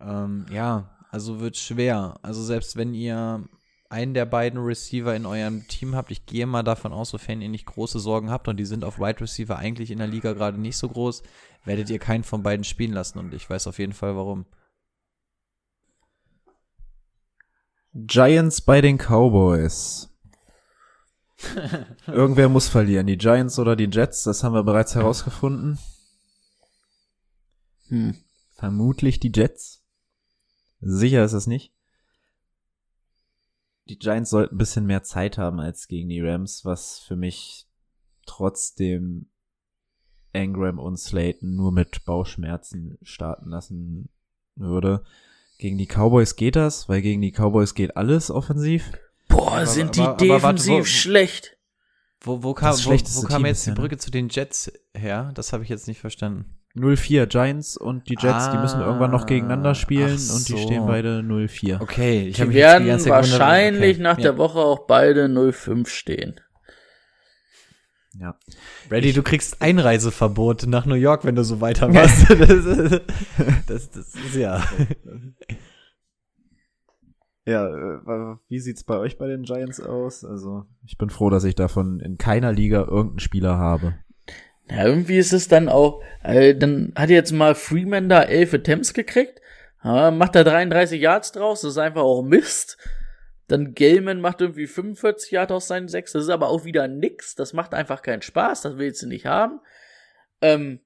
Ähm, ja, also wird schwer. Also selbst wenn ihr einen der beiden Receiver in eurem Team habt, ich gehe mal davon aus, sofern ihr nicht große Sorgen habt und die sind auf Wide Receiver eigentlich in der Liga gerade nicht so groß, werdet ihr keinen von beiden spielen lassen und ich weiß auf jeden Fall warum. Giants bei den Cowboys. Irgendwer muss verlieren, die Giants oder die Jets, das haben wir bereits herausgefunden. Hm. Vermutlich die Jets. Sicher ist es nicht. Die Giants sollten ein bisschen mehr Zeit haben als gegen die Rams, was für mich trotzdem Engram und Slayton nur mit Bauchschmerzen starten lassen würde. Gegen die Cowboys geht das, weil gegen die Cowboys geht alles offensiv. Boah, Aber- sind die aber- aber warte, defensiv wo- schlecht. Wo, wo kam, wo, wo kam jetzt die ne? Brücke zu den Jets her? Das habe ich jetzt nicht verstanden. 0-4 Giants und die Jets, die müssen irgendwann noch gegeneinander spielen ach und die so. stehen beide 0-4. Okay, ich Die die werden gewundert, wahrscheinlich okay. nach ja. der Woche auch beide 0-5 stehen. Ja. Brady, du kriegst Einreiseverbot nach New York, wenn du so weitermachst. das, das, das ist ja. Ja, äh, wie sieht's bei euch bei den Giants aus? Also, ich bin froh, dass ich davon in keiner Liga irgendeinen Spieler habe. Ja, irgendwie ist es dann auch, äh, dann hat jetzt mal Freeman da elf Attempts gekriegt, ja, macht da 33 Yards draus, das ist einfach auch Mist. Dann Gellman macht irgendwie 45 Yards aus seinen sechs, das ist aber auch wieder nix, das macht einfach keinen Spaß, das willst du nicht haben. Ähm,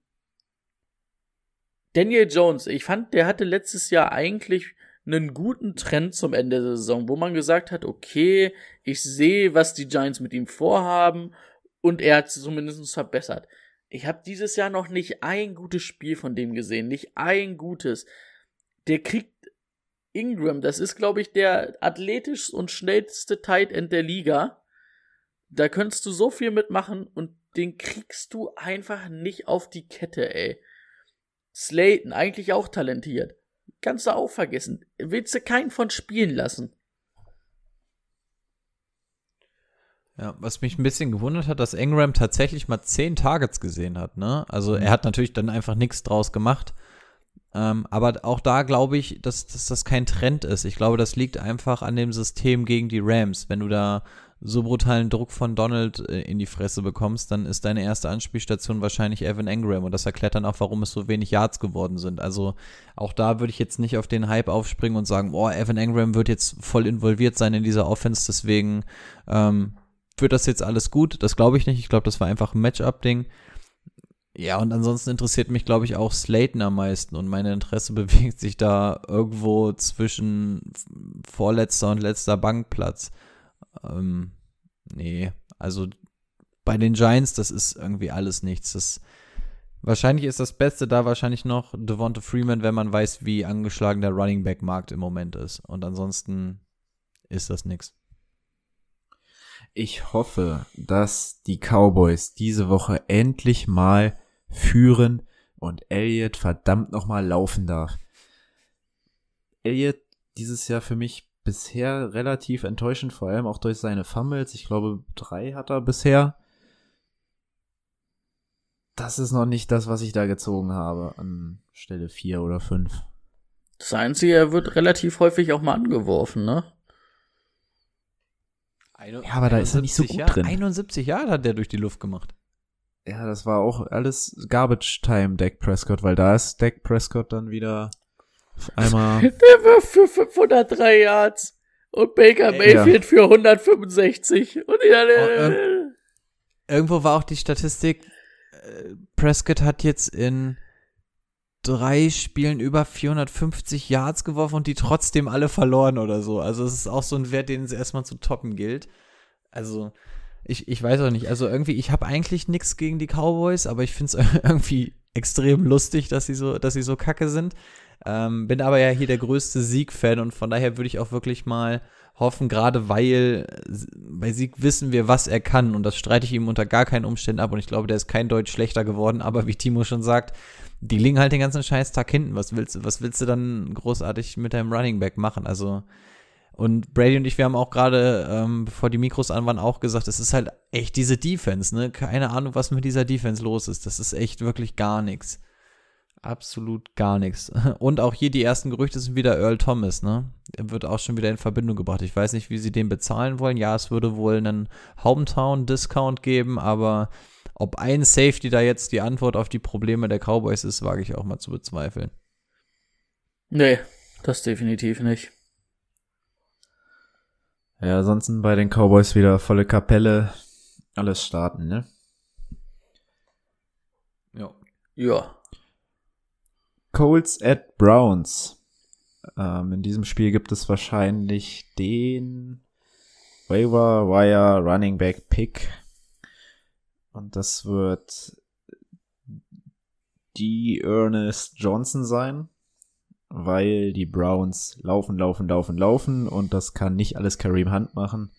Daniel Jones, ich fand, der hatte letztes Jahr eigentlich einen guten Trend zum Ende der Saison, wo man gesagt hat, okay, ich sehe, was die Giants mit ihm vorhaben und er hat es zumindest verbessert. Ich habe dieses Jahr noch nicht ein gutes Spiel von dem gesehen, nicht ein gutes. Der kriegt Ingram, das ist, glaube ich, der athletisch und schnellste Tight End der Liga. Da könntest du so viel mitmachen und den kriegst du einfach nicht auf die Kette, ey. Slayton, eigentlich auch talentiert. Kannst du auch vergessen. Willst du keinen von spielen lassen? Ja, was mich ein bisschen gewundert hat, dass Ingram tatsächlich mal zehn Targets gesehen hat, ne? Also er hat natürlich dann einfach nichts draus gemacht. Ähm, aber auch da glaube ich, dass, dass das kein Trend ist. Ich glaube, das liegt einfach an dem System gegen die Rams. Wenn du da so brutalen Druck von Donald äh, in die Fresse bekommst, dann ist deine erste Anspielstation wahrscheinlich Evan Engram und das erklärt dann auch, warum es so wenig Yards geworden sind. Also auch da würde ich jetzt nicht auf den Hype aufspringen und sagen, boah, Evan Engram wird jetzt voll involviert sein in dieser Offense, deswegen ähm, wird das jetzt alles gut. Das glaube ich nicht. Ich glaube, das war einfach ein Matchup-Ding. Ja, und ansonsten interessiert mich, glaube ich, auch Slayton am meisten und meine Interesse bewegt sich da irgendwo zwischen vorletzter und letzter Bankplatz. Ähm, nee, also bei den Giants, das ist irgendwie alles nichts. Das, wahrscheinlich ist das Beste da wahrscheinlich noch Devonta Freeman, wenn man weiß, wie angeschlagen der Running Back Markt im Moment ist. Und ansonsten ist das nichts. Ich hoffe, dass die Cowboys diese Woche endlich mal führen und Elliott verdammt nochmal laufen darf. Elliott dieses Jahr für mich bisher relativ enttäuschend, vor allem auch durch seine Fumbles. Ich glaube, drei hat er bisher. Das ist noch nicht das, was ich da gezogen habe an Stelle vier oder fünf. Das Einzige, er wird relativ häufig auch mal angeworfen, ne? Ja, aber da ist er nicht so gut Jahr, drin. 71 Jahre hat der durch die Luft gemacht. Ja, das war auch alles Garbage Time, Dak Prescott, weil da ist Dak Prescott dann wieder auf einmal. Der wirft für 503 Yards und Baker Mayfield für 165. Und ja, Oh, Irgendwo war auch die Statistik, äh, Prescott hat jetzt in drei Spielen über 450 Yards geworfen und die trotzdem alle verloren oder so. Also es ist auch so ein Wert, den es erstmal zu toppen gilt. Also ich, ich weiß auch nicht. Also irgendwie, ich habe eigentlich nichts gegen die Cowboys, aber ich finde es irgendwie extrem lustig, dass sie so, dass sie so kacke sind. Ähm, bin aber ja hier der größte Sieg-Fan und von daher würde ich auch wirklich mal hoffen, gerade weil bei Sieg wissen wir, was er kann und das streite ich ihm unter gar keinen Umständen ab und ich glaube, der ist kein Deutsch schlechter geworden, aber wie Timo schon sagt, die liegen halt den ganzen Scheißtag hinten. Was willst, du, was willst du dann großartig mit deinem Running Back machen? Also, und Brady und ich, wir haben auch gerade, ähm, bevor die Mikros an waren, auch gesagt, es ist halt echt diese Defense, ne? Keine Ahnung, was mit dieser Defense los ist. Das ist echt wirklich gar nichts. Absolut gar nichts. Und auch hier die ersten Gerüchte sind wieder Earl Thomas, ne? Er wird auch schon wieder in Verbindung gebracht. Ich weiß nicht, wie sie den bezahlen wollen. Ja, es würde wohl einen Hometown-Discount geben, aber ob ein Safety da jetzt die Antwort auf die Probleme der Cowboys ist, wage ich auch mal zu bezweifeln. Nee, das definitiv nicht. Ja, ansonsten bei den Cowboys wieder volle Kapelle, alles starten, ne? Ja. Ja. Colts at Browns. Ähm, in diesem Spiel gibt es wahrscheinlich den Waiver Wire Running Back Pick. Und das wird die Ernest Johnson sein, weil die Browns laufen, laufen, laufen, laufen und das kann nicht alles Kareem Hunt machen.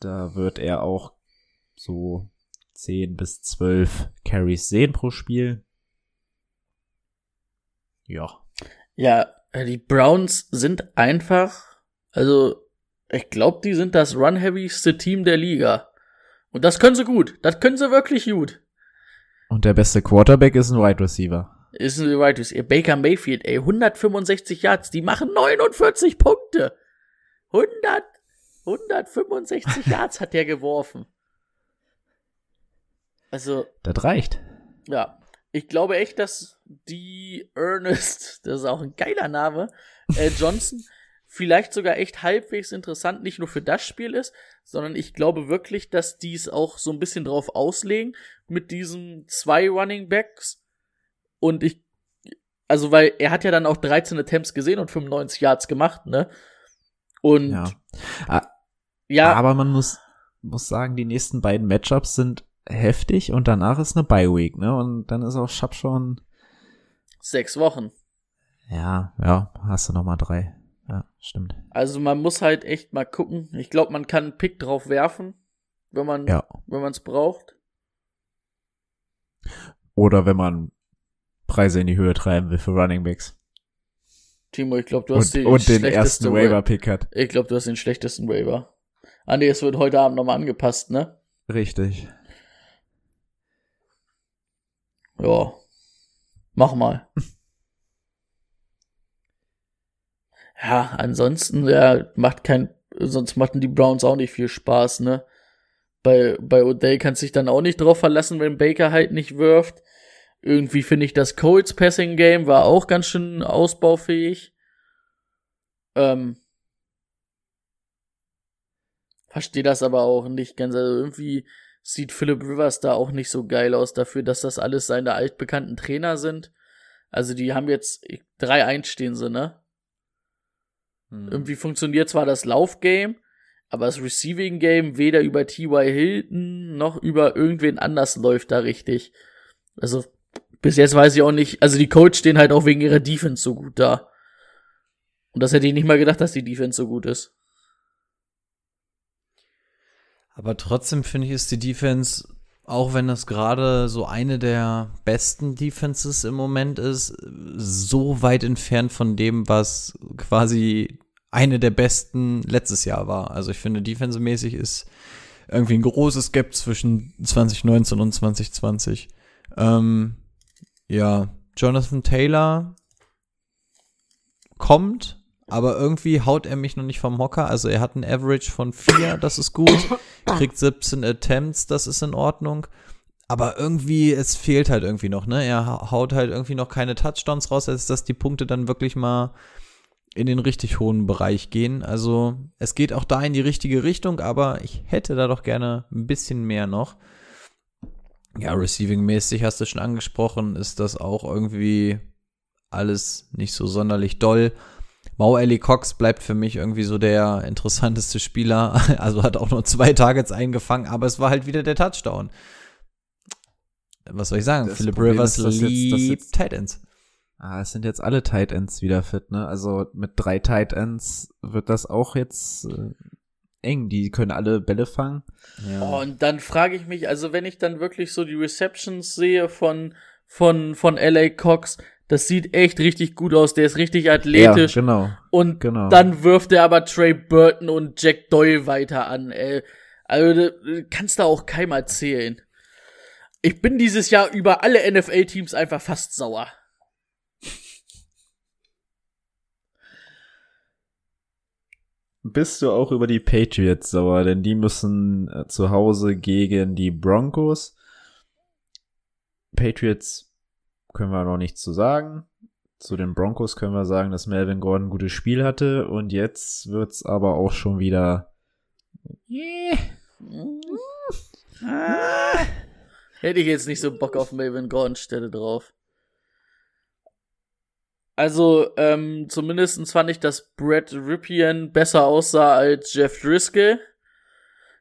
Da wird er auch so 10 bis 12 Carries sehen pro Spiel. Ja. Ja, die Browns sind einfach, also ich glaube, die sind das run-heavyste Team der Liga. Und das können sie gut. Das können sie wirklich gut. Und der beste Quarterback ist ein Wide Receiver. Ist ein Wide Receiver. Baker Mayfield, ey, 165 Yards, die machen 49 Punkte. 100, 165 Yards hat der geworfen. Also, Das reicht. ja. Ich glaube echt, dass die Ernest, das ist auch ein geiler Name, äh, Johnson, vielleicht sogar echt halbwegs interessant, nicht nur für das Spiel ist, sondern ich glaube wirklich, dass die es auch so ein bisschen drauf auslegen mit diesen zwei Running Backs. Und ich, also weil er hat ja dann auch 13 Attempts gesehen und 95 Yards gemacht, ne? Und Ja. ja, Aber man muss, muss sagen, die nächsten beiden Matchups sind heftig und danach ist eine Bye Week, ne? Und dann ist auch Schapp schon, sechs Wochen. ja, ja, hast du noch mal drei. Ja, stimmt. Also man muss halt echt mal gucken. Ich glaube, man kann einen Pick drauf werfen, wenn man Ja. wenn man es braucht. Oder wenn man Preise in die Höhe treiben will für Running Backs. Timo, ich glaube, du hast Und, den und den ersten Wa- Waiver-Pick hat. Ich glaube, du hast den schlechtesten Waiver. Ah nee, es wird heute Abend nochmal angepasst, ne? Richtig. Ja. Mach mal. ja, ansonsten, ja, macht kein, sonst machten die Browns auch nicht viel Spaß, ne? Bei, bei Odell kannst du dich dann auch nicht drauf verlassen, wenn Baker halt nicht wirft. Irgendwie finde ich, das Colts Passing Game war auch ganz schön ausbaufähig. Ähm, verstehe das aber auch nicht ganz. Also irgendwie sieht Philip Rivers da auch nicht so geil aus dafür, dass das alles seine altbekannten Trainer sind. Also die haben jetzt drei einstehen sie, ne? Irgendwie funktioniert zwar das Laufgame, aber das Receiving Game weder über T.Y. Hilton noch über irgendwen anders läuft da richtig. Also bis jetzt weiß ich auch nicht, also die Coach stehen halt auch wegen ihrer Defense so gut da. Und das hätte ich nicht mal gedacht, dass die Defense so gut ist. Aber trotzdem finde ich, ist die Defense, auch wenn das gerade so eine der besten Defenses im Moment ist, so weit entfernt von dem, was quasi eine der besten letztes Jahr war. Also ich finde, defensemäßig ist irgendwie ein großes Gap zwischen 2019 und 2020. Ähm, ja, Jonathan Taylor kommt, aber irgendwie haut er mich noch nicht vom Hocker. Also er hat ein Average von 4, das ist gut. Kriegt 17 Attempts, das ist in Ordnung. Aber irgendwie, es fehlt halt irgendwie noch, ne? Er ha- haut halt irgendwie noch keine Touchdowns raus, als dass die Punkte dann wirklich mal in den richtig hohen Bereich gehen. Also es geht auch da in die richtige Richtung, aber ich hätte da doch gerne ein bisschen mehr noch. Ja, receiving-mäßig hast du schon angesprochen, ist das auch irgendwie alles nicht so sonderlich doll. Mau Ellie Cox bleibt für mich irgendwie so der interessanteste Spieler. Also hat auch nur zwei Targets eingefangen, aber es war halt wieder der Touchdown. Was soll ich sagen? Das Philip Problem Rivers ist, dass jetzt- liebt jetzt- Tight Ends. Ah, es sind jetzt alle Tight Ends wieder fit, ne? Also mit drei Tight Ends wird das auch jetzt äh, eng. Die können alle Bälle fangen. Oh, und dann frage ich mich, also wenn ich dann wirklich so die Receptions sehe von, von, von LA Cox, das sieht echt richtig gut aus. Der ist richtig athletisch. Ja, genau. Und genau. dann wirft er aber Trey Burton und Jack Doyle weiter an, ey. Also, du kannst da auch keinem erzählen. Ich bin dieses Jahr über alle NFL-Teams einfach fast sauer. Bist du auch über die Patriots sauer, denn die müssen äh, zu Hause gegen die Broncos. Patriots können wir noch nichts zu sagen. Zu den Broncos können wir sagen, dass Melvin Gordon ein gutes Spiel hatte und jetzt wird's aber auch schon wieder. Ah. Hätte ich jetzt nicht so Bock auf Melvin Gordon Stelle drauf. Also, ähm, zumindestens fand ich, dass Brett Ripien besser aussah als Jeff Driscoll.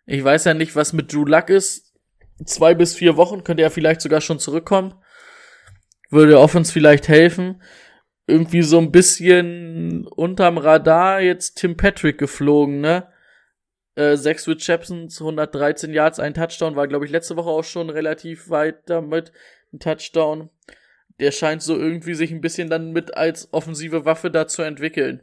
Ich weiß ja nicht, was mit Drew Luck ist. Zwei bis vier Wochen könnte er vielleicht sogar schon zurückkommen. Würde Offens vielleicht helfen. Irgendwie so ein bisschen unterm Radar jetzt Tim Patrick geflogen, ne? Äh, sechs Receptions, 113 Yards, ein Touchdown, war, glaube ich, letzte Woche auch schon relativ weit damit. Ein Touchdown. Der scheint so irgendwie sich ein bisschen dann mit als offensive Waffe da zu entwickeln.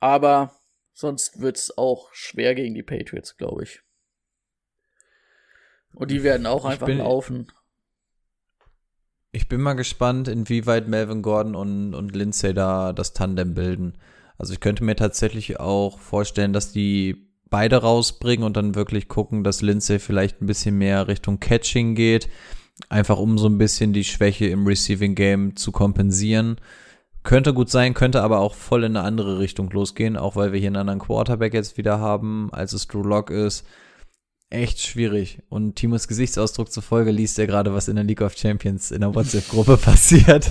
Aber Sonst wird's auch schwer gegen die Patriots, glaube ich. Und die werden auch Ich einfach laufen. Ich bin mal gespannt, inwieweit Melvin Gordon und, und Lindsay da das Tandem bilden. Also ich könnte mir tatsächlich auch vorstellen, dass die beide rausbringen und dann wirklich gucken, dass Lindsay vielleicht ein bisschen mehr Richtung Catching geht. Einfach um so ein bisschen die Schwäche im Receiving Game zu kompensieren. Könnte gut sein, könnte aber auch voll in eine andere Richtung losgehen, auch weil wir hier einen anderen Quarterback jetzt wieder haben, als es Drew Lock ist. Echt schwierig. Und Timos Gesichtsausdruck zufolge liest er gerade, was in der League of Champions in der WhatsApp-Gruppe passiert.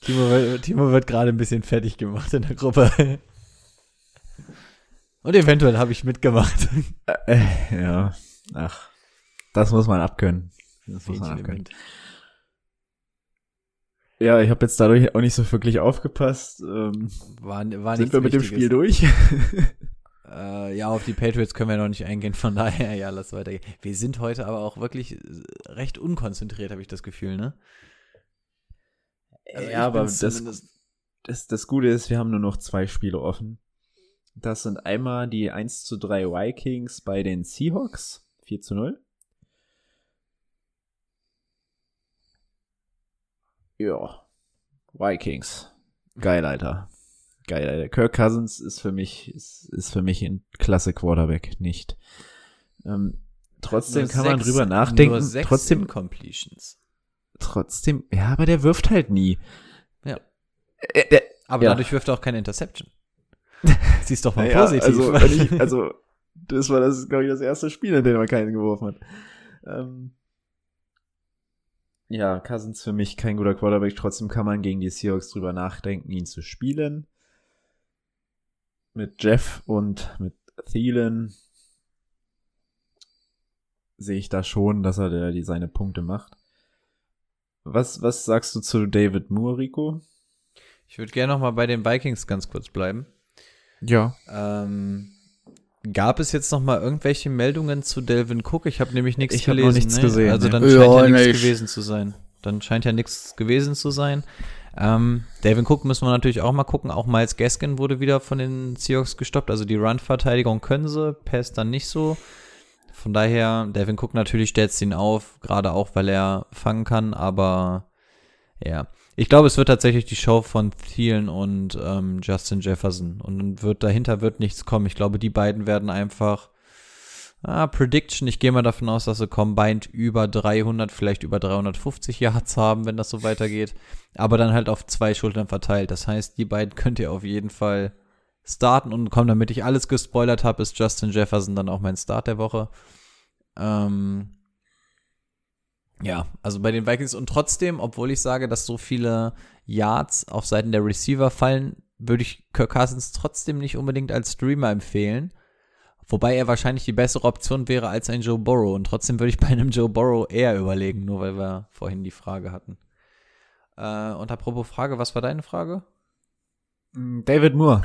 Timo, wird- Timo wird gerade ein bisschen fertig gemacht in der Gruppe. Und eventuell habe ich mitgemacht. Äh, ja, ach, das muss man abkönnen. Das muss man abkönnen. Ja, ich habe jetzt dadurch auch nicht so wirklich aufgepasst. Ähm, War, war sind wir mit dem. Spiel durch? Äh, ja, auf die Patriots können wir noch nicht eingehen, von daher, ja, lass weitergehen. Wir sind heute aber auch wirklich recht unkonzentriert, habe ich das Gefühl, ne? Also ja, aber das, das, das Gute ist, wir haben nur noch zwei Spiele offen. Das sind einmal die 1 zu 3 Vikings bei den Seahawks, 4 zu 0. Ja, Vikings. Geil, Alter. Geil, Alter. Kirk Cousins ist für mich, ist, ist für mich ein klasse Quarterback, nicht. Ähm, trotzdem kann man sechs- drüber nachdenken. Nur sechs Trotzdem, Incompletions. trotzdem, ja, aber der wirft halt nie. Ja. Äh, der, Aber Ja. dadurch wirft er auch keine Interception. Siehst doch mal Ja, positiv. Also, ich, also, das war das, glaube ich, das erste Spiel, in dem er keinen geworfen hat. Ähm, ja, Cousins für mich kein guter Quarterback. Trotzdem kann man gegen die Seahawks drüber nachdenken, ihn zu spielen. Mit Jeff und mit Thielen sehe ich da schon, dass er der, die seine Punkte macht. Was, was sagst du zu David Moore, Rico? ich würde gerne noch mal bei den Vikings ganz kurz bleiben. Ja. Ähm, gab es jetzt noch mal irgendwelche Meldungen zu Delvin Cook? Ich habe nämlich nichts Ich hab gelesen. noch nichts ne? gesehen, Also ne? dann Ja, scheint ja nichts nicht. gewesen zu sein. Dann scheint ja nichts gewesen zu sein. Ähm, Delvin Cook müssen wir natürlich auch mal gucken. Auch Miles Gaskin wurde wieder von den Seahawks gestoppt. Also die Run-Verteidigung können sie, Pass dann nicht so. Von daher, Delvin Cook natürlich stellt ihn auf, gerade auch, weil er fangen kann, aber ja. Ich glaube, es wird tatsächlich die Show von Thielen und ähm, Justin Jefferson. Und wird dahinter wird nichts kommen. Ich glaube, die beiden werden einfach ah, Prediction. Ich gehe mal davon aus, dass sie combined über 300, vielleicht über 350 Yards haben, wenn das so weitergeht. Aber dann halt auf zwei Schultern verteilt. Das heißt, die beiden könnt ihr auf jeden Fall starten. Und komm, damit ich alles gespoilert habe, ist Justin Jefferson dann auch mein Start der Woche. Ähm, ja, also bei den Vikings und trotzdem, obwohl ich sage, dass so viele Yards auf Seiten der Receiver fallen, würde ich Kirk Cousins trotzdem nicht unbedingt als Streamer empfehlen. Wobei er wahrscheinlich die bessere Option wäre als ein Joe Burrow. Und trotzdem würde ich bei einem Joe Burrow eher überlegen, nur weil wir vorhin die Frage hatten. Äh, und apropos Frage, was war deine Frage? David Moore.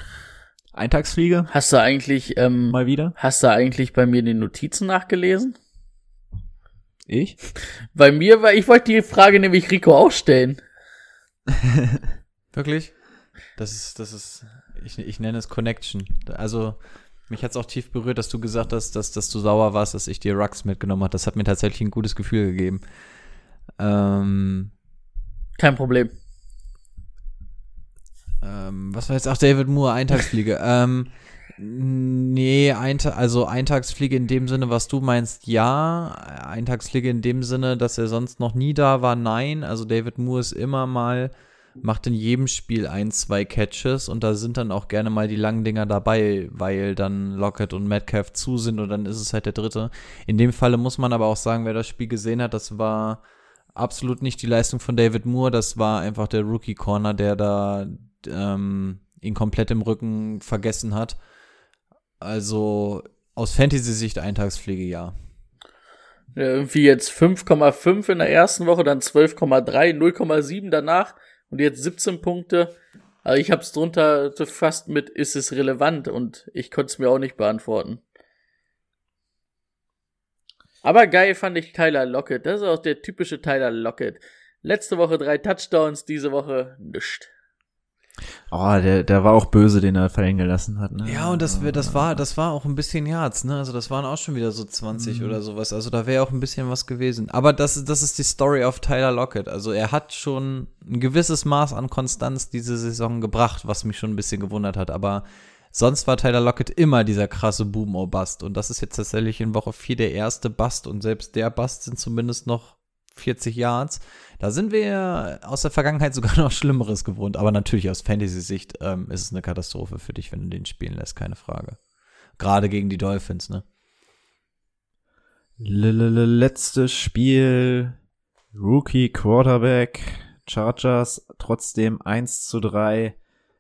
Eintagsfliege, Hast du eigentlich, ähm, mal wieder. hast du eigentlich bei mir die Notizen nachgelesen? Ich? Bei mir war, ich wollte die Frage nämlich Rico auch stellen. Wirklich? Das ist, das ist, ich, ich nenne es Connection. Also, mich hat es auch tief berührt, dass du gesagt hast, dass, dass du sauer warst, dass ich dir Rux mitgenommen habe. Das hat mir tatsächlich ein gutes Gefühl gegeben. Ähm, Kein Problem. ähm, was war jetzt? Ach, David Moore, Eintagsfliege. ähm, nee, Einta also Eintagsfliege in dem Sinne, was du meinst, ja. Eintagsfliege in dem Sinne, dass er sonst noch nie da war, nein. Also David Moore ist immer mal, macht in jedem Spiel ein, zwei Catches und da sind dann auch gerne mal die langen Dinger dabei, weil dann Lockett und Metcalf zu sind und dann ist es halt der dritte. In dem Falle muss man aber auch sagen, wer das Spiel gesehen hat, das war absolut nicht die Leistung von David Moore, das war einfach der Rookie Corner, der da ähm, ihn komplett im Rücken vergessen hat. Also aus Fantasy-Sicht Eintagspflege ja. Irgendwie jetzt 5,5 in der ersten Woche, dann 12,3, 0,7 danach und jetzt 17 Punkte. Also ich hab's drunter fast mit, ist es relevant? Und ich konnte es mir auch nicht beantworten. Aber geil fand ich Tyler Lockett. Das ist auch der typische Tyler Lockett. Letzte Woche drei Touchdowns, diese Woche nischt. Oh, der, der war auch böse, den er fallen gelassen hat. Ne? Ja, und das, das war, das war auch ein bisschen Yards, ne? Also das waren auch schon wieder so 20 oder sowas. Also da wäre auch ein bisschen was gewesen. Aber das, das ist die Story of Tyler Lockett. Also er hat schon ein gewisses Maß an Konstanz diese Saison gebracht, was mich schon ein bisschen gewundert hat. Aber sonst war Tyler Lockett immer dieser krasse Boom or Bust. Und das ist jetzt tatsächlich in Woche 4 der erste Bust. Und selbst der Bust sind zumindest noch 40 Yards. Da sind wir aus der Vergangenheit sogar noch Schlimmeres gewohnt. Aber natürlich aus Fantasy-Sicht ähm, ist es eine Katastrophe für dich, wenn du den spielen lässt, keine Frage. Gerade gegen die Dolphins, ne? Letztes Spiel. Rookie Quarterback. Chargers trotzdem 1 zu 3.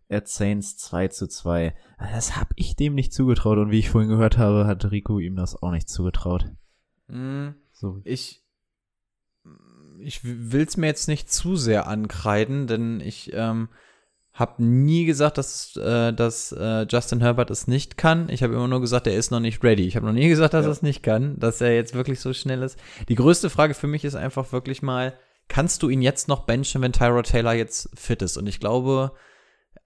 At Saints 2 zu 2. Das hab ich dem nicht zugetraut. Und wie ich vorhin gehört habe, hat Rico ihm das auch nicht zugetraut. So. Ich, ich will's mir jetzt nicht zu sehr ankreiden, denn ich ähm, habe nie gesagt, dass, äh, dass äh, Justin Herbert es nicht kann. Ich habe immer nur gesagt, er ist noch nicht ready. Ich habe noch nie gesagt, dass er es nicht kann, dass er jetzt wirklich so schnell ist. Die größte Frage für mich ist einfach wirklich mal, kannst du ihn jetzt noch benchen, wenn Tyra Taylor jetzt fit ist? Und ich glaube,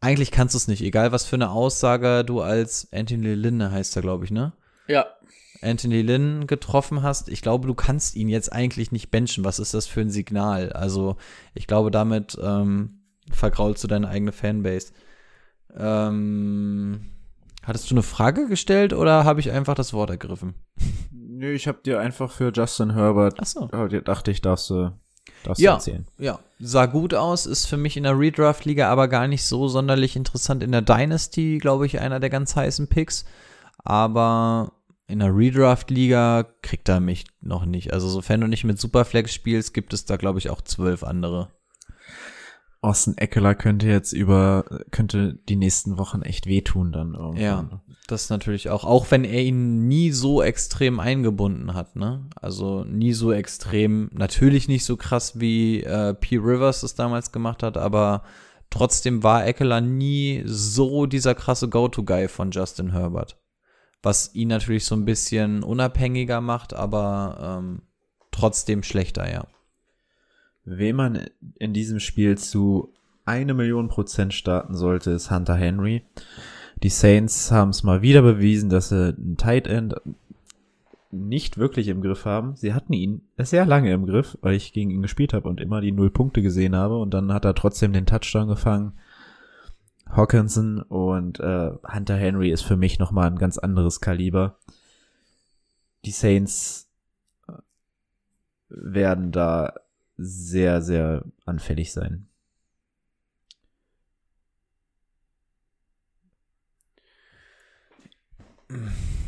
eigentlich kannst du es nicht, egal was für eine Aussage du als Anthony Lynn heißt er, glaube ich, ne? Ja. Anthony Lynn getroffen hast, ich glaube, du kannst ihn jetzt eigentlich nicht benchen. Was ist das für ein Signal? Also, ich glaube, damit ähm, vergraulst du deine eigene Fanbase. Ähm, hattest du eine Frage gestellt oder habe ich einfach das Wort ergriffen? Nö, ich hab dir einfach für Justin Herbert, Ach so. oh, dachte ich, darfst du, darfst Ja. erzählen. Ja, sah gut aus, ist für mich in der Redraft-Liga aber gar nicht so sonderlich interessant. In der Dynasty, glaube ich, einer der ganz heißen Picks. Aber in der Redraft-Liga kriegt er mich noch nicht. Also, sofern du nicht mit Superflex spielst, gibt es da, glaube ich, auch zwölf andere. Austin Eckler könnte jetzt über, könnte die nächsten Wochen echt wehtun dann irgendwann. Ja, das natürlich auch. Auch wenn er ihn nie so extrem eingebunden hat, ne? Also nie so extrem, natürlich nicht so krass wie äh, P. Rivers es damals gemacht hat, aber trotzdem war Eckler nie so dieser krasse Go-To-Guy von Justin Herbert. Was ihn natürlich so ein bisschen unabhängiger macht, aber ähm, trotzdem schlechter, ja. Wen man in diesem Spiel zu eine Million Prozent starten sollte, ist Hunter Henry. Die Saints haben es mal wieder bewiesen, dass sie einen Tight End nicht wirklich im Griff haben. Sie hatten ihn sehr lange im Griff, weil ich gegen ihn gespielt habe und immer die Null Punkte gesehen habe und dann hat er trotzdem den Touchdown gefangen. Hawkinson und äh, Hunter Henry ist für mich nochmal ein ganz anderes Kaliber. Die Saints äh, werden da sehr, sehr anfällig sein.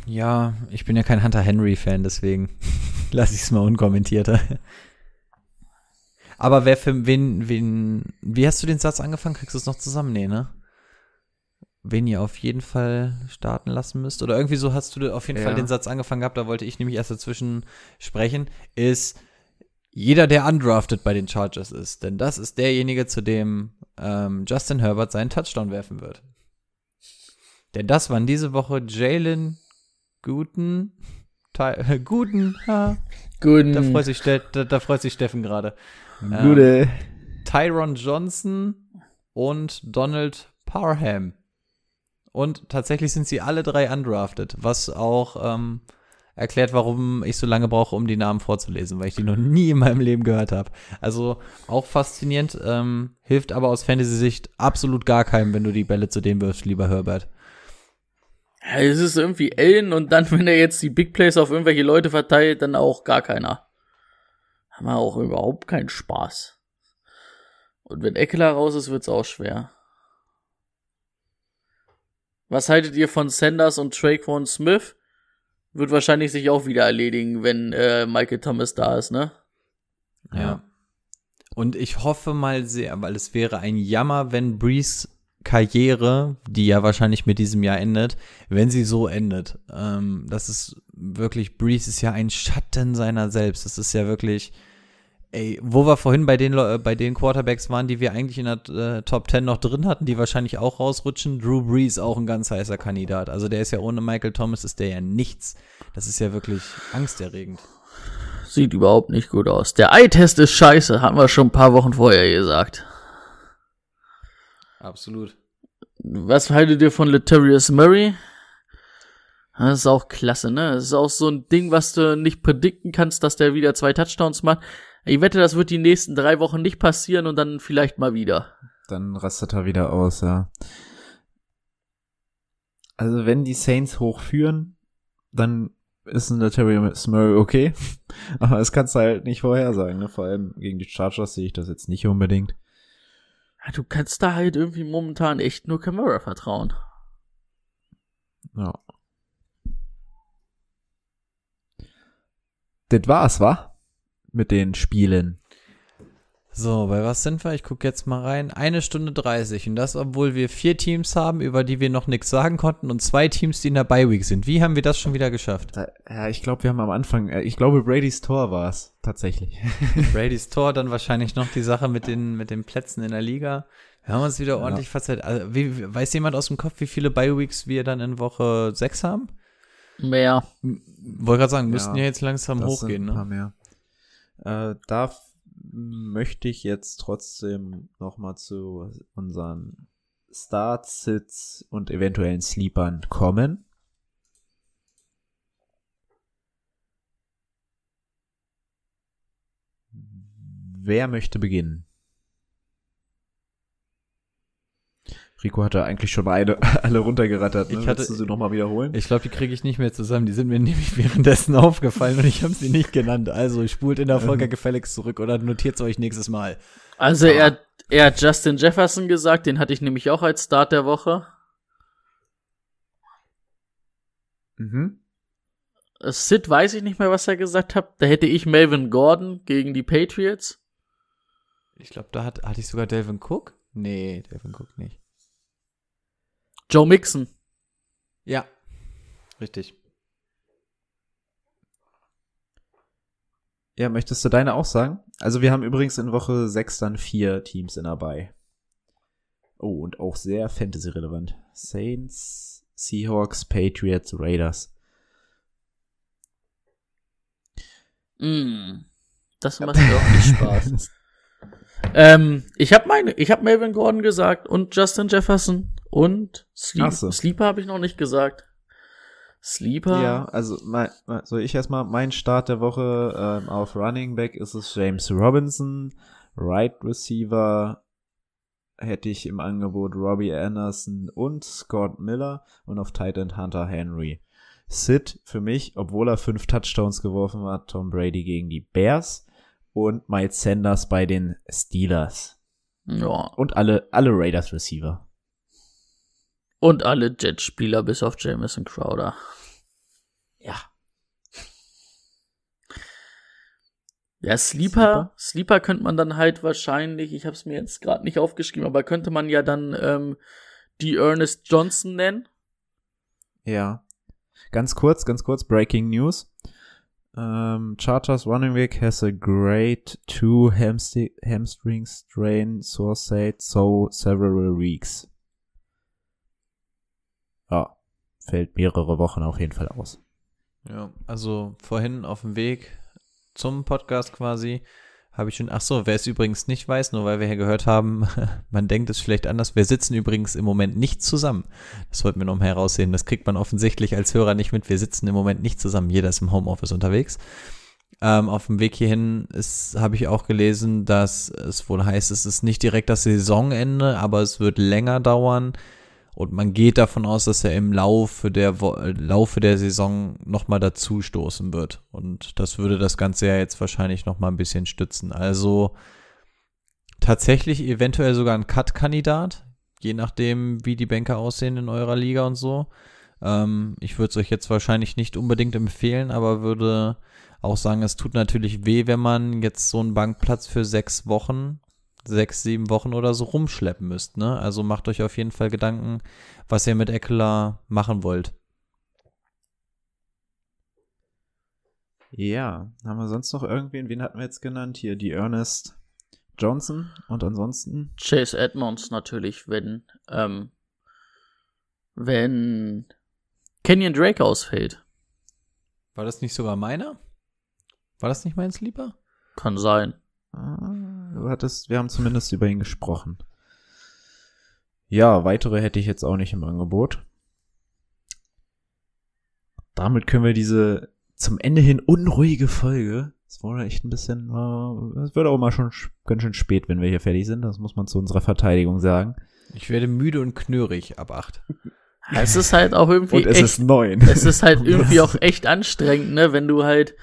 Ja, ich bin ja kein Hunter Henry-Fan, deswegen lasse ich es mal unkommentierter. Aber wer für wen, wen, wie hast du den Satz angefangen? Kriegst du es noch zusammen? Nee, ne? Wen ihr auf jeden Fall starten lassen müsst. Oder irgendwie so hast du auf jeden Ja. Fall den Satz angefangen gehabt, da wollte ich nämlich erst dazwischen sprechen, ist jeder, der undrafted bei den Chargers ist. Denn das ist derjenige, zu dem ähm, Justin Herbert seinen Touchdown werfen wird. Denn das waren diese Woche Jalen Guten. Ty Guten. Ha, Guten. da, freut sich, da, da freut sich Steffen gerade. Ähm, Gute. Tyron Johnson und Donald Parham. Und tatsächlich sind sie alle drei undrafted, was auch ähm, erklärt, warum ich so lange brauche, um die Namen vorzulesen, weil ich die noch nie in meinem Leben gehört habe. Also auch faszinierend, ähm, hilft aber aus Fantasy-Sicht absolut gar keinem, wenn du die Bälle zu dem wirfst, lieber Herbert. Ja, es ist irgendwie Ellen und dann, wenn er jetzt die Big Plays auf irgendwelche Leute verteilt, dann auch gar keiner. Haben wir auch überhaupt keinen Spaß. Und wenn Eckler raus ist, wird's auch schwer. Was haltet ihr von Sanders und Traquan Smith? Wird wahrscheinlich sich auch wieder erledigen, wenn äh, Michael Thomas da ist, ne? Ja. Und ich hoffe mal sehr, weil es wäre ein Jammer, wenn Brees Karriere, die ja wahrscheinlich mit diesem Jahr endet, wenn sie so endet. Ähm, das ist wirklich, Brees ist ja ein Schatten seiner selbst. Das ist ja wirklich, ey, wo wir vorhin bei den, äh, bei den Quarterbacks waren, die wir eigentlich in der äh, Top 10 noch drin hatten, die wahrscheinlich auch rausrutschen, Drew Brees auch ein ganz heißer Kandidat. Also der ist ja ohne Michael Thomas ist der ja nichts. Das ist ja wirklich angsterregend. Sieht überhaupt nicht gut aus. Der Eye-Test ist scheiße, hatten wir schon ein paar Wochen vorher gesagt. Absolut. Was haltet ihr von Letarius Murray? Das ist auch klasse, ne? Das ist auch so ein Ding, was du nicht predikten kannst, dass der wieder zwei Touchdowns macht. Ich wette, das wird die nächsten drei Wochen nicht passieren und dann vielleicht mal wieder. Dann rastet er wieder aus, ja. Also wenn die Saints hochführen, dann ist ein Terry Murray okay. Aber das kannst du halt nicht vorhersagen, ne? Vor allem gegen die Chargers sehe ich das jetzt nicht unbedingt. Ja, du kannst da halt irgendwie momentan echt nur Camara vertrauen. Ja. Das war's, wa? Mit den Spielen. So, bei was sind wir? Ich gucke jetzt mal rein. Eine Stunde 30. Und das, obwohl wir vier Teams haben, über die wir noch nichts sagen konnten und zwei Teams, die in der Bye-Week sind. Wie haben wir das schon wieder geschafft? Da, ja, ich glaube, wir haben am Anfang, äh, ich glaube, Brady's Tor war's tatsächlich. Brady's Tor, dann wahrscheinlich noch die Sache mit den, mit den Plätzen in der Liga. Wir haben uns wieder ordentlich ja. verzeiht. Also, wie, weiß jemand aus dem Kopf, wie viele Bye-Weeks wir dann in Woche 6 haben? Mehr. Wollte gerade sagen, müssten ja, ja jetzt langsam hochgehen, ne? Mehr. Äh, darf möchte ich jetzt trotzdem nochmal zu unseren Starts, Sits und eventuellen Sleepern kommen. Wer möchte beginnen? Rico hatte eigentlich schon beide alle runtergerattert. Ne? Ich hatte, Willst du sie nochmal wiederholen? Ich glaube, die kriege ich nicht mehr zusammen. Die sind mir nämlich währenddessen aufgefallen und ich habe sie nicht genannt. Also spult in der Folge gefälligst zurück oder notiert es euch nächstes Mal. Also er, er hat Justin Jefferson gesagt, den hatte ich nämlich auch als Start der Woche. Mhm. Sid weiß ich nicht mehr, was er gesagt hat. Da hätte ich Melvin Gordon gegen die Patriots. Ich glaube, da hat, hatte ich sogar Delvin Cook. Nee, Delvin Cook nicht. Joe Mixon. Ja, richtig. Ja, möchtest du deine auch sagen? Also wir haben übrigens in Woche 6 dann vier Teams in dabei. Oh, und auch sehr Fantasy-relevant. Saints, Seahawks, Patriots, Raiders. Mm, das macht mir auch nicht Spaß. Ähm, ich habe meine, ich habe Melvin Gordon gesagt und Justin Jefferson und Sleep so. Sleeper habe ich noch nicht gesagt. Sleeper? Ja, also mein, soll ich erstmal mein Start der Woche ähm, auf Running Back ist es James Robinson, Right Receiver hätte ich im Angebot Robbie Anderson und Scott Miller und auf Tight End Hunter Henry. Sid für mich, obwohl er fünf Touchdowns geworfen hat, Tom Brady gegen die Bears und Miles Sanders bei den Steelers. Ja. Und alle, alle Raiders Receiver. Und alle Jet-Spieler bis auf Jameson Crowder. Ja. Ja, Sleeper, Sleeper, Sleeper könnte man dann halt wahrscheinlich, ich habe es mir jetzt gerade nicht aufgeschrieben, aber könnte man ja dann ähm, die Ernest Johnson nennen. Ja. Ganz kurz, ganz kurz, Breaking News. Um, Charters running back has a great two hamstring strain sore so several weeks ja, fällt mehrere Wochen auf jeden Fall aus. Ja, also vorhin auf dem Weg zum Podcast quasi habe ich schon, ach so, wer es übrigens nicht weiß, nur weil wir hier gehört haben, man denkt es vielleicht anders, wir sitzen übrigens im Moment nicht zusammen. Das wollten wir noch mal heraussehen. Das kriegt man offensichtlich als Hörer nicht mit. Wir sitzen im Moment nicht zusammen. Jeder ist im Homeoffice unterwegs. Ähm, auf dem Weg hierhin habe ich auch gelesen, dass es wohl heißt, es ist nicht direkt das Saisonende, aber es wird länger dauern. Und man geht davon aus, dass er im Laufe der, Wo Laufe der Saison nochmal dazu stoßen wird. Und das würde das Ganze ja jetzt wahrscheinlich nochmal ein bisschen stützen. Also tatsächlich eventuell sogar ein Cut-Kandidat, je nachdem, wie die Bänke aussehen in eurer Liga und so. Ähm, ich würde es euch jetzt wahrscheinlich nicht unbedingt empfehlen, aber würde auch sagen, es tut natürlich weh, wenn man jetzt so einen Bankplatz für sechs Wochen sechs, sieben Wochen oder so rumschleppen müsst. Ne? Also macht euch auf jeden Fall Gedanken, was ihr mit Eckler machen wollt. Ja, haben wir sonst noch irgendwen? Wen hatten wir jetzt genannt? Hier die Ernest Johnson und ansonsten? Chase Edmonds natürlich, wenn, ähm, wenn Kenyon Drake ausfällt. War das nicht sogar meiner? War das nicht mein Sleeper? Kann sein. Ah, du hattest, wir haben zumindest über ihn gesprochen. Ja, weitere hätte ich jetzt auch nicht im Angebot. Damit können wir diese zum Ende hin unruhige Folge, es wurde echt ein bisschen, äh, es wird auch mal schon sch- ganz schön spät, wenn wir hier fertig sind, das muss man zu unserer Verteidigung sagen. Ich werde müde und knörig ab acht. Es ist halt auch irgendwie Und es echt, ist neun. es ist halt irgendwie auch echt anstrengend, ne, wenn du halt,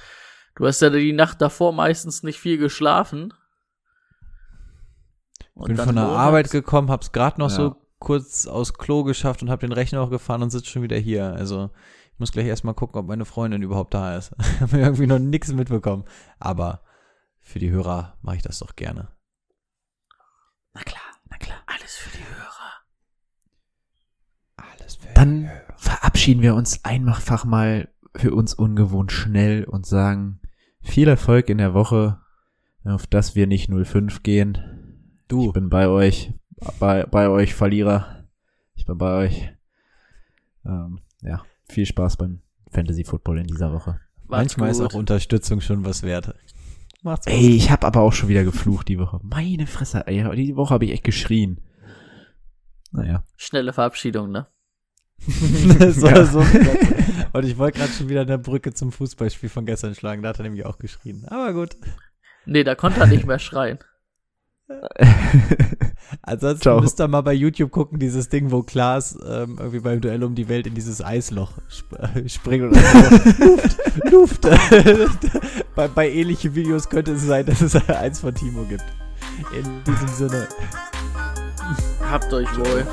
du hast ja die Nacht davor meistens nicht viel geschlafen. Ich bin von der Arbeit gekommen, hab's gerade noch Ja. so kurz aus Klo geschafft und hab den Rechner auch gefahren und sitze schon wieder hier. Also ich muss gleich erstmal gucken, ob meine Freundin überhaupt da ist. Ich habe irgendwie noch nichts mitbekommen. Aber für die Hörer mache ich das doch gerne. Na klar, na klar. Alles für die Hörer. Alles für Dann verabschieden wir uns einfach mal für uns ungewohnt schnell und sagen viel Erfolg in der Woche, auf dass wir nicht 05 gehen. Du. Ich bin bei euch, bei, bei euch Verlierer. Ich bin bei euch. Ähm, ja, viel Spaß beim Fantasy Football in dieser Woche. Macht's Manchmal ist gut. auch Unterstützung schon was wert. Macht's gut. Ey, ich habe aber auch schon wieder geflucht die Woche. Meine Fresse, ey, die Woche habe ich echt geschrien. Naja. Schnelle Verabschiedung, ne? war Ja. so Und ich wollte gerade schon wieder eine Brücke zum Fußballspiel von gestern schlagen. Da hat er nämlich auch geschrien. Aber gut. Nee, da konnte er nicht mehr schreien. Ansonsten Ciao. müsst ihr mal bei YouTube gucken, dieses Ding, wo Klaas ähm, irgendwie beim Duell um die Welt in dieses Eisloch sp äh, springt und einfach so Luft. Luft. bei, bei ähnlichen Videos könnte es sein, dass es eins von Timo gibt. In diesem Sinne. Habt euch wohl.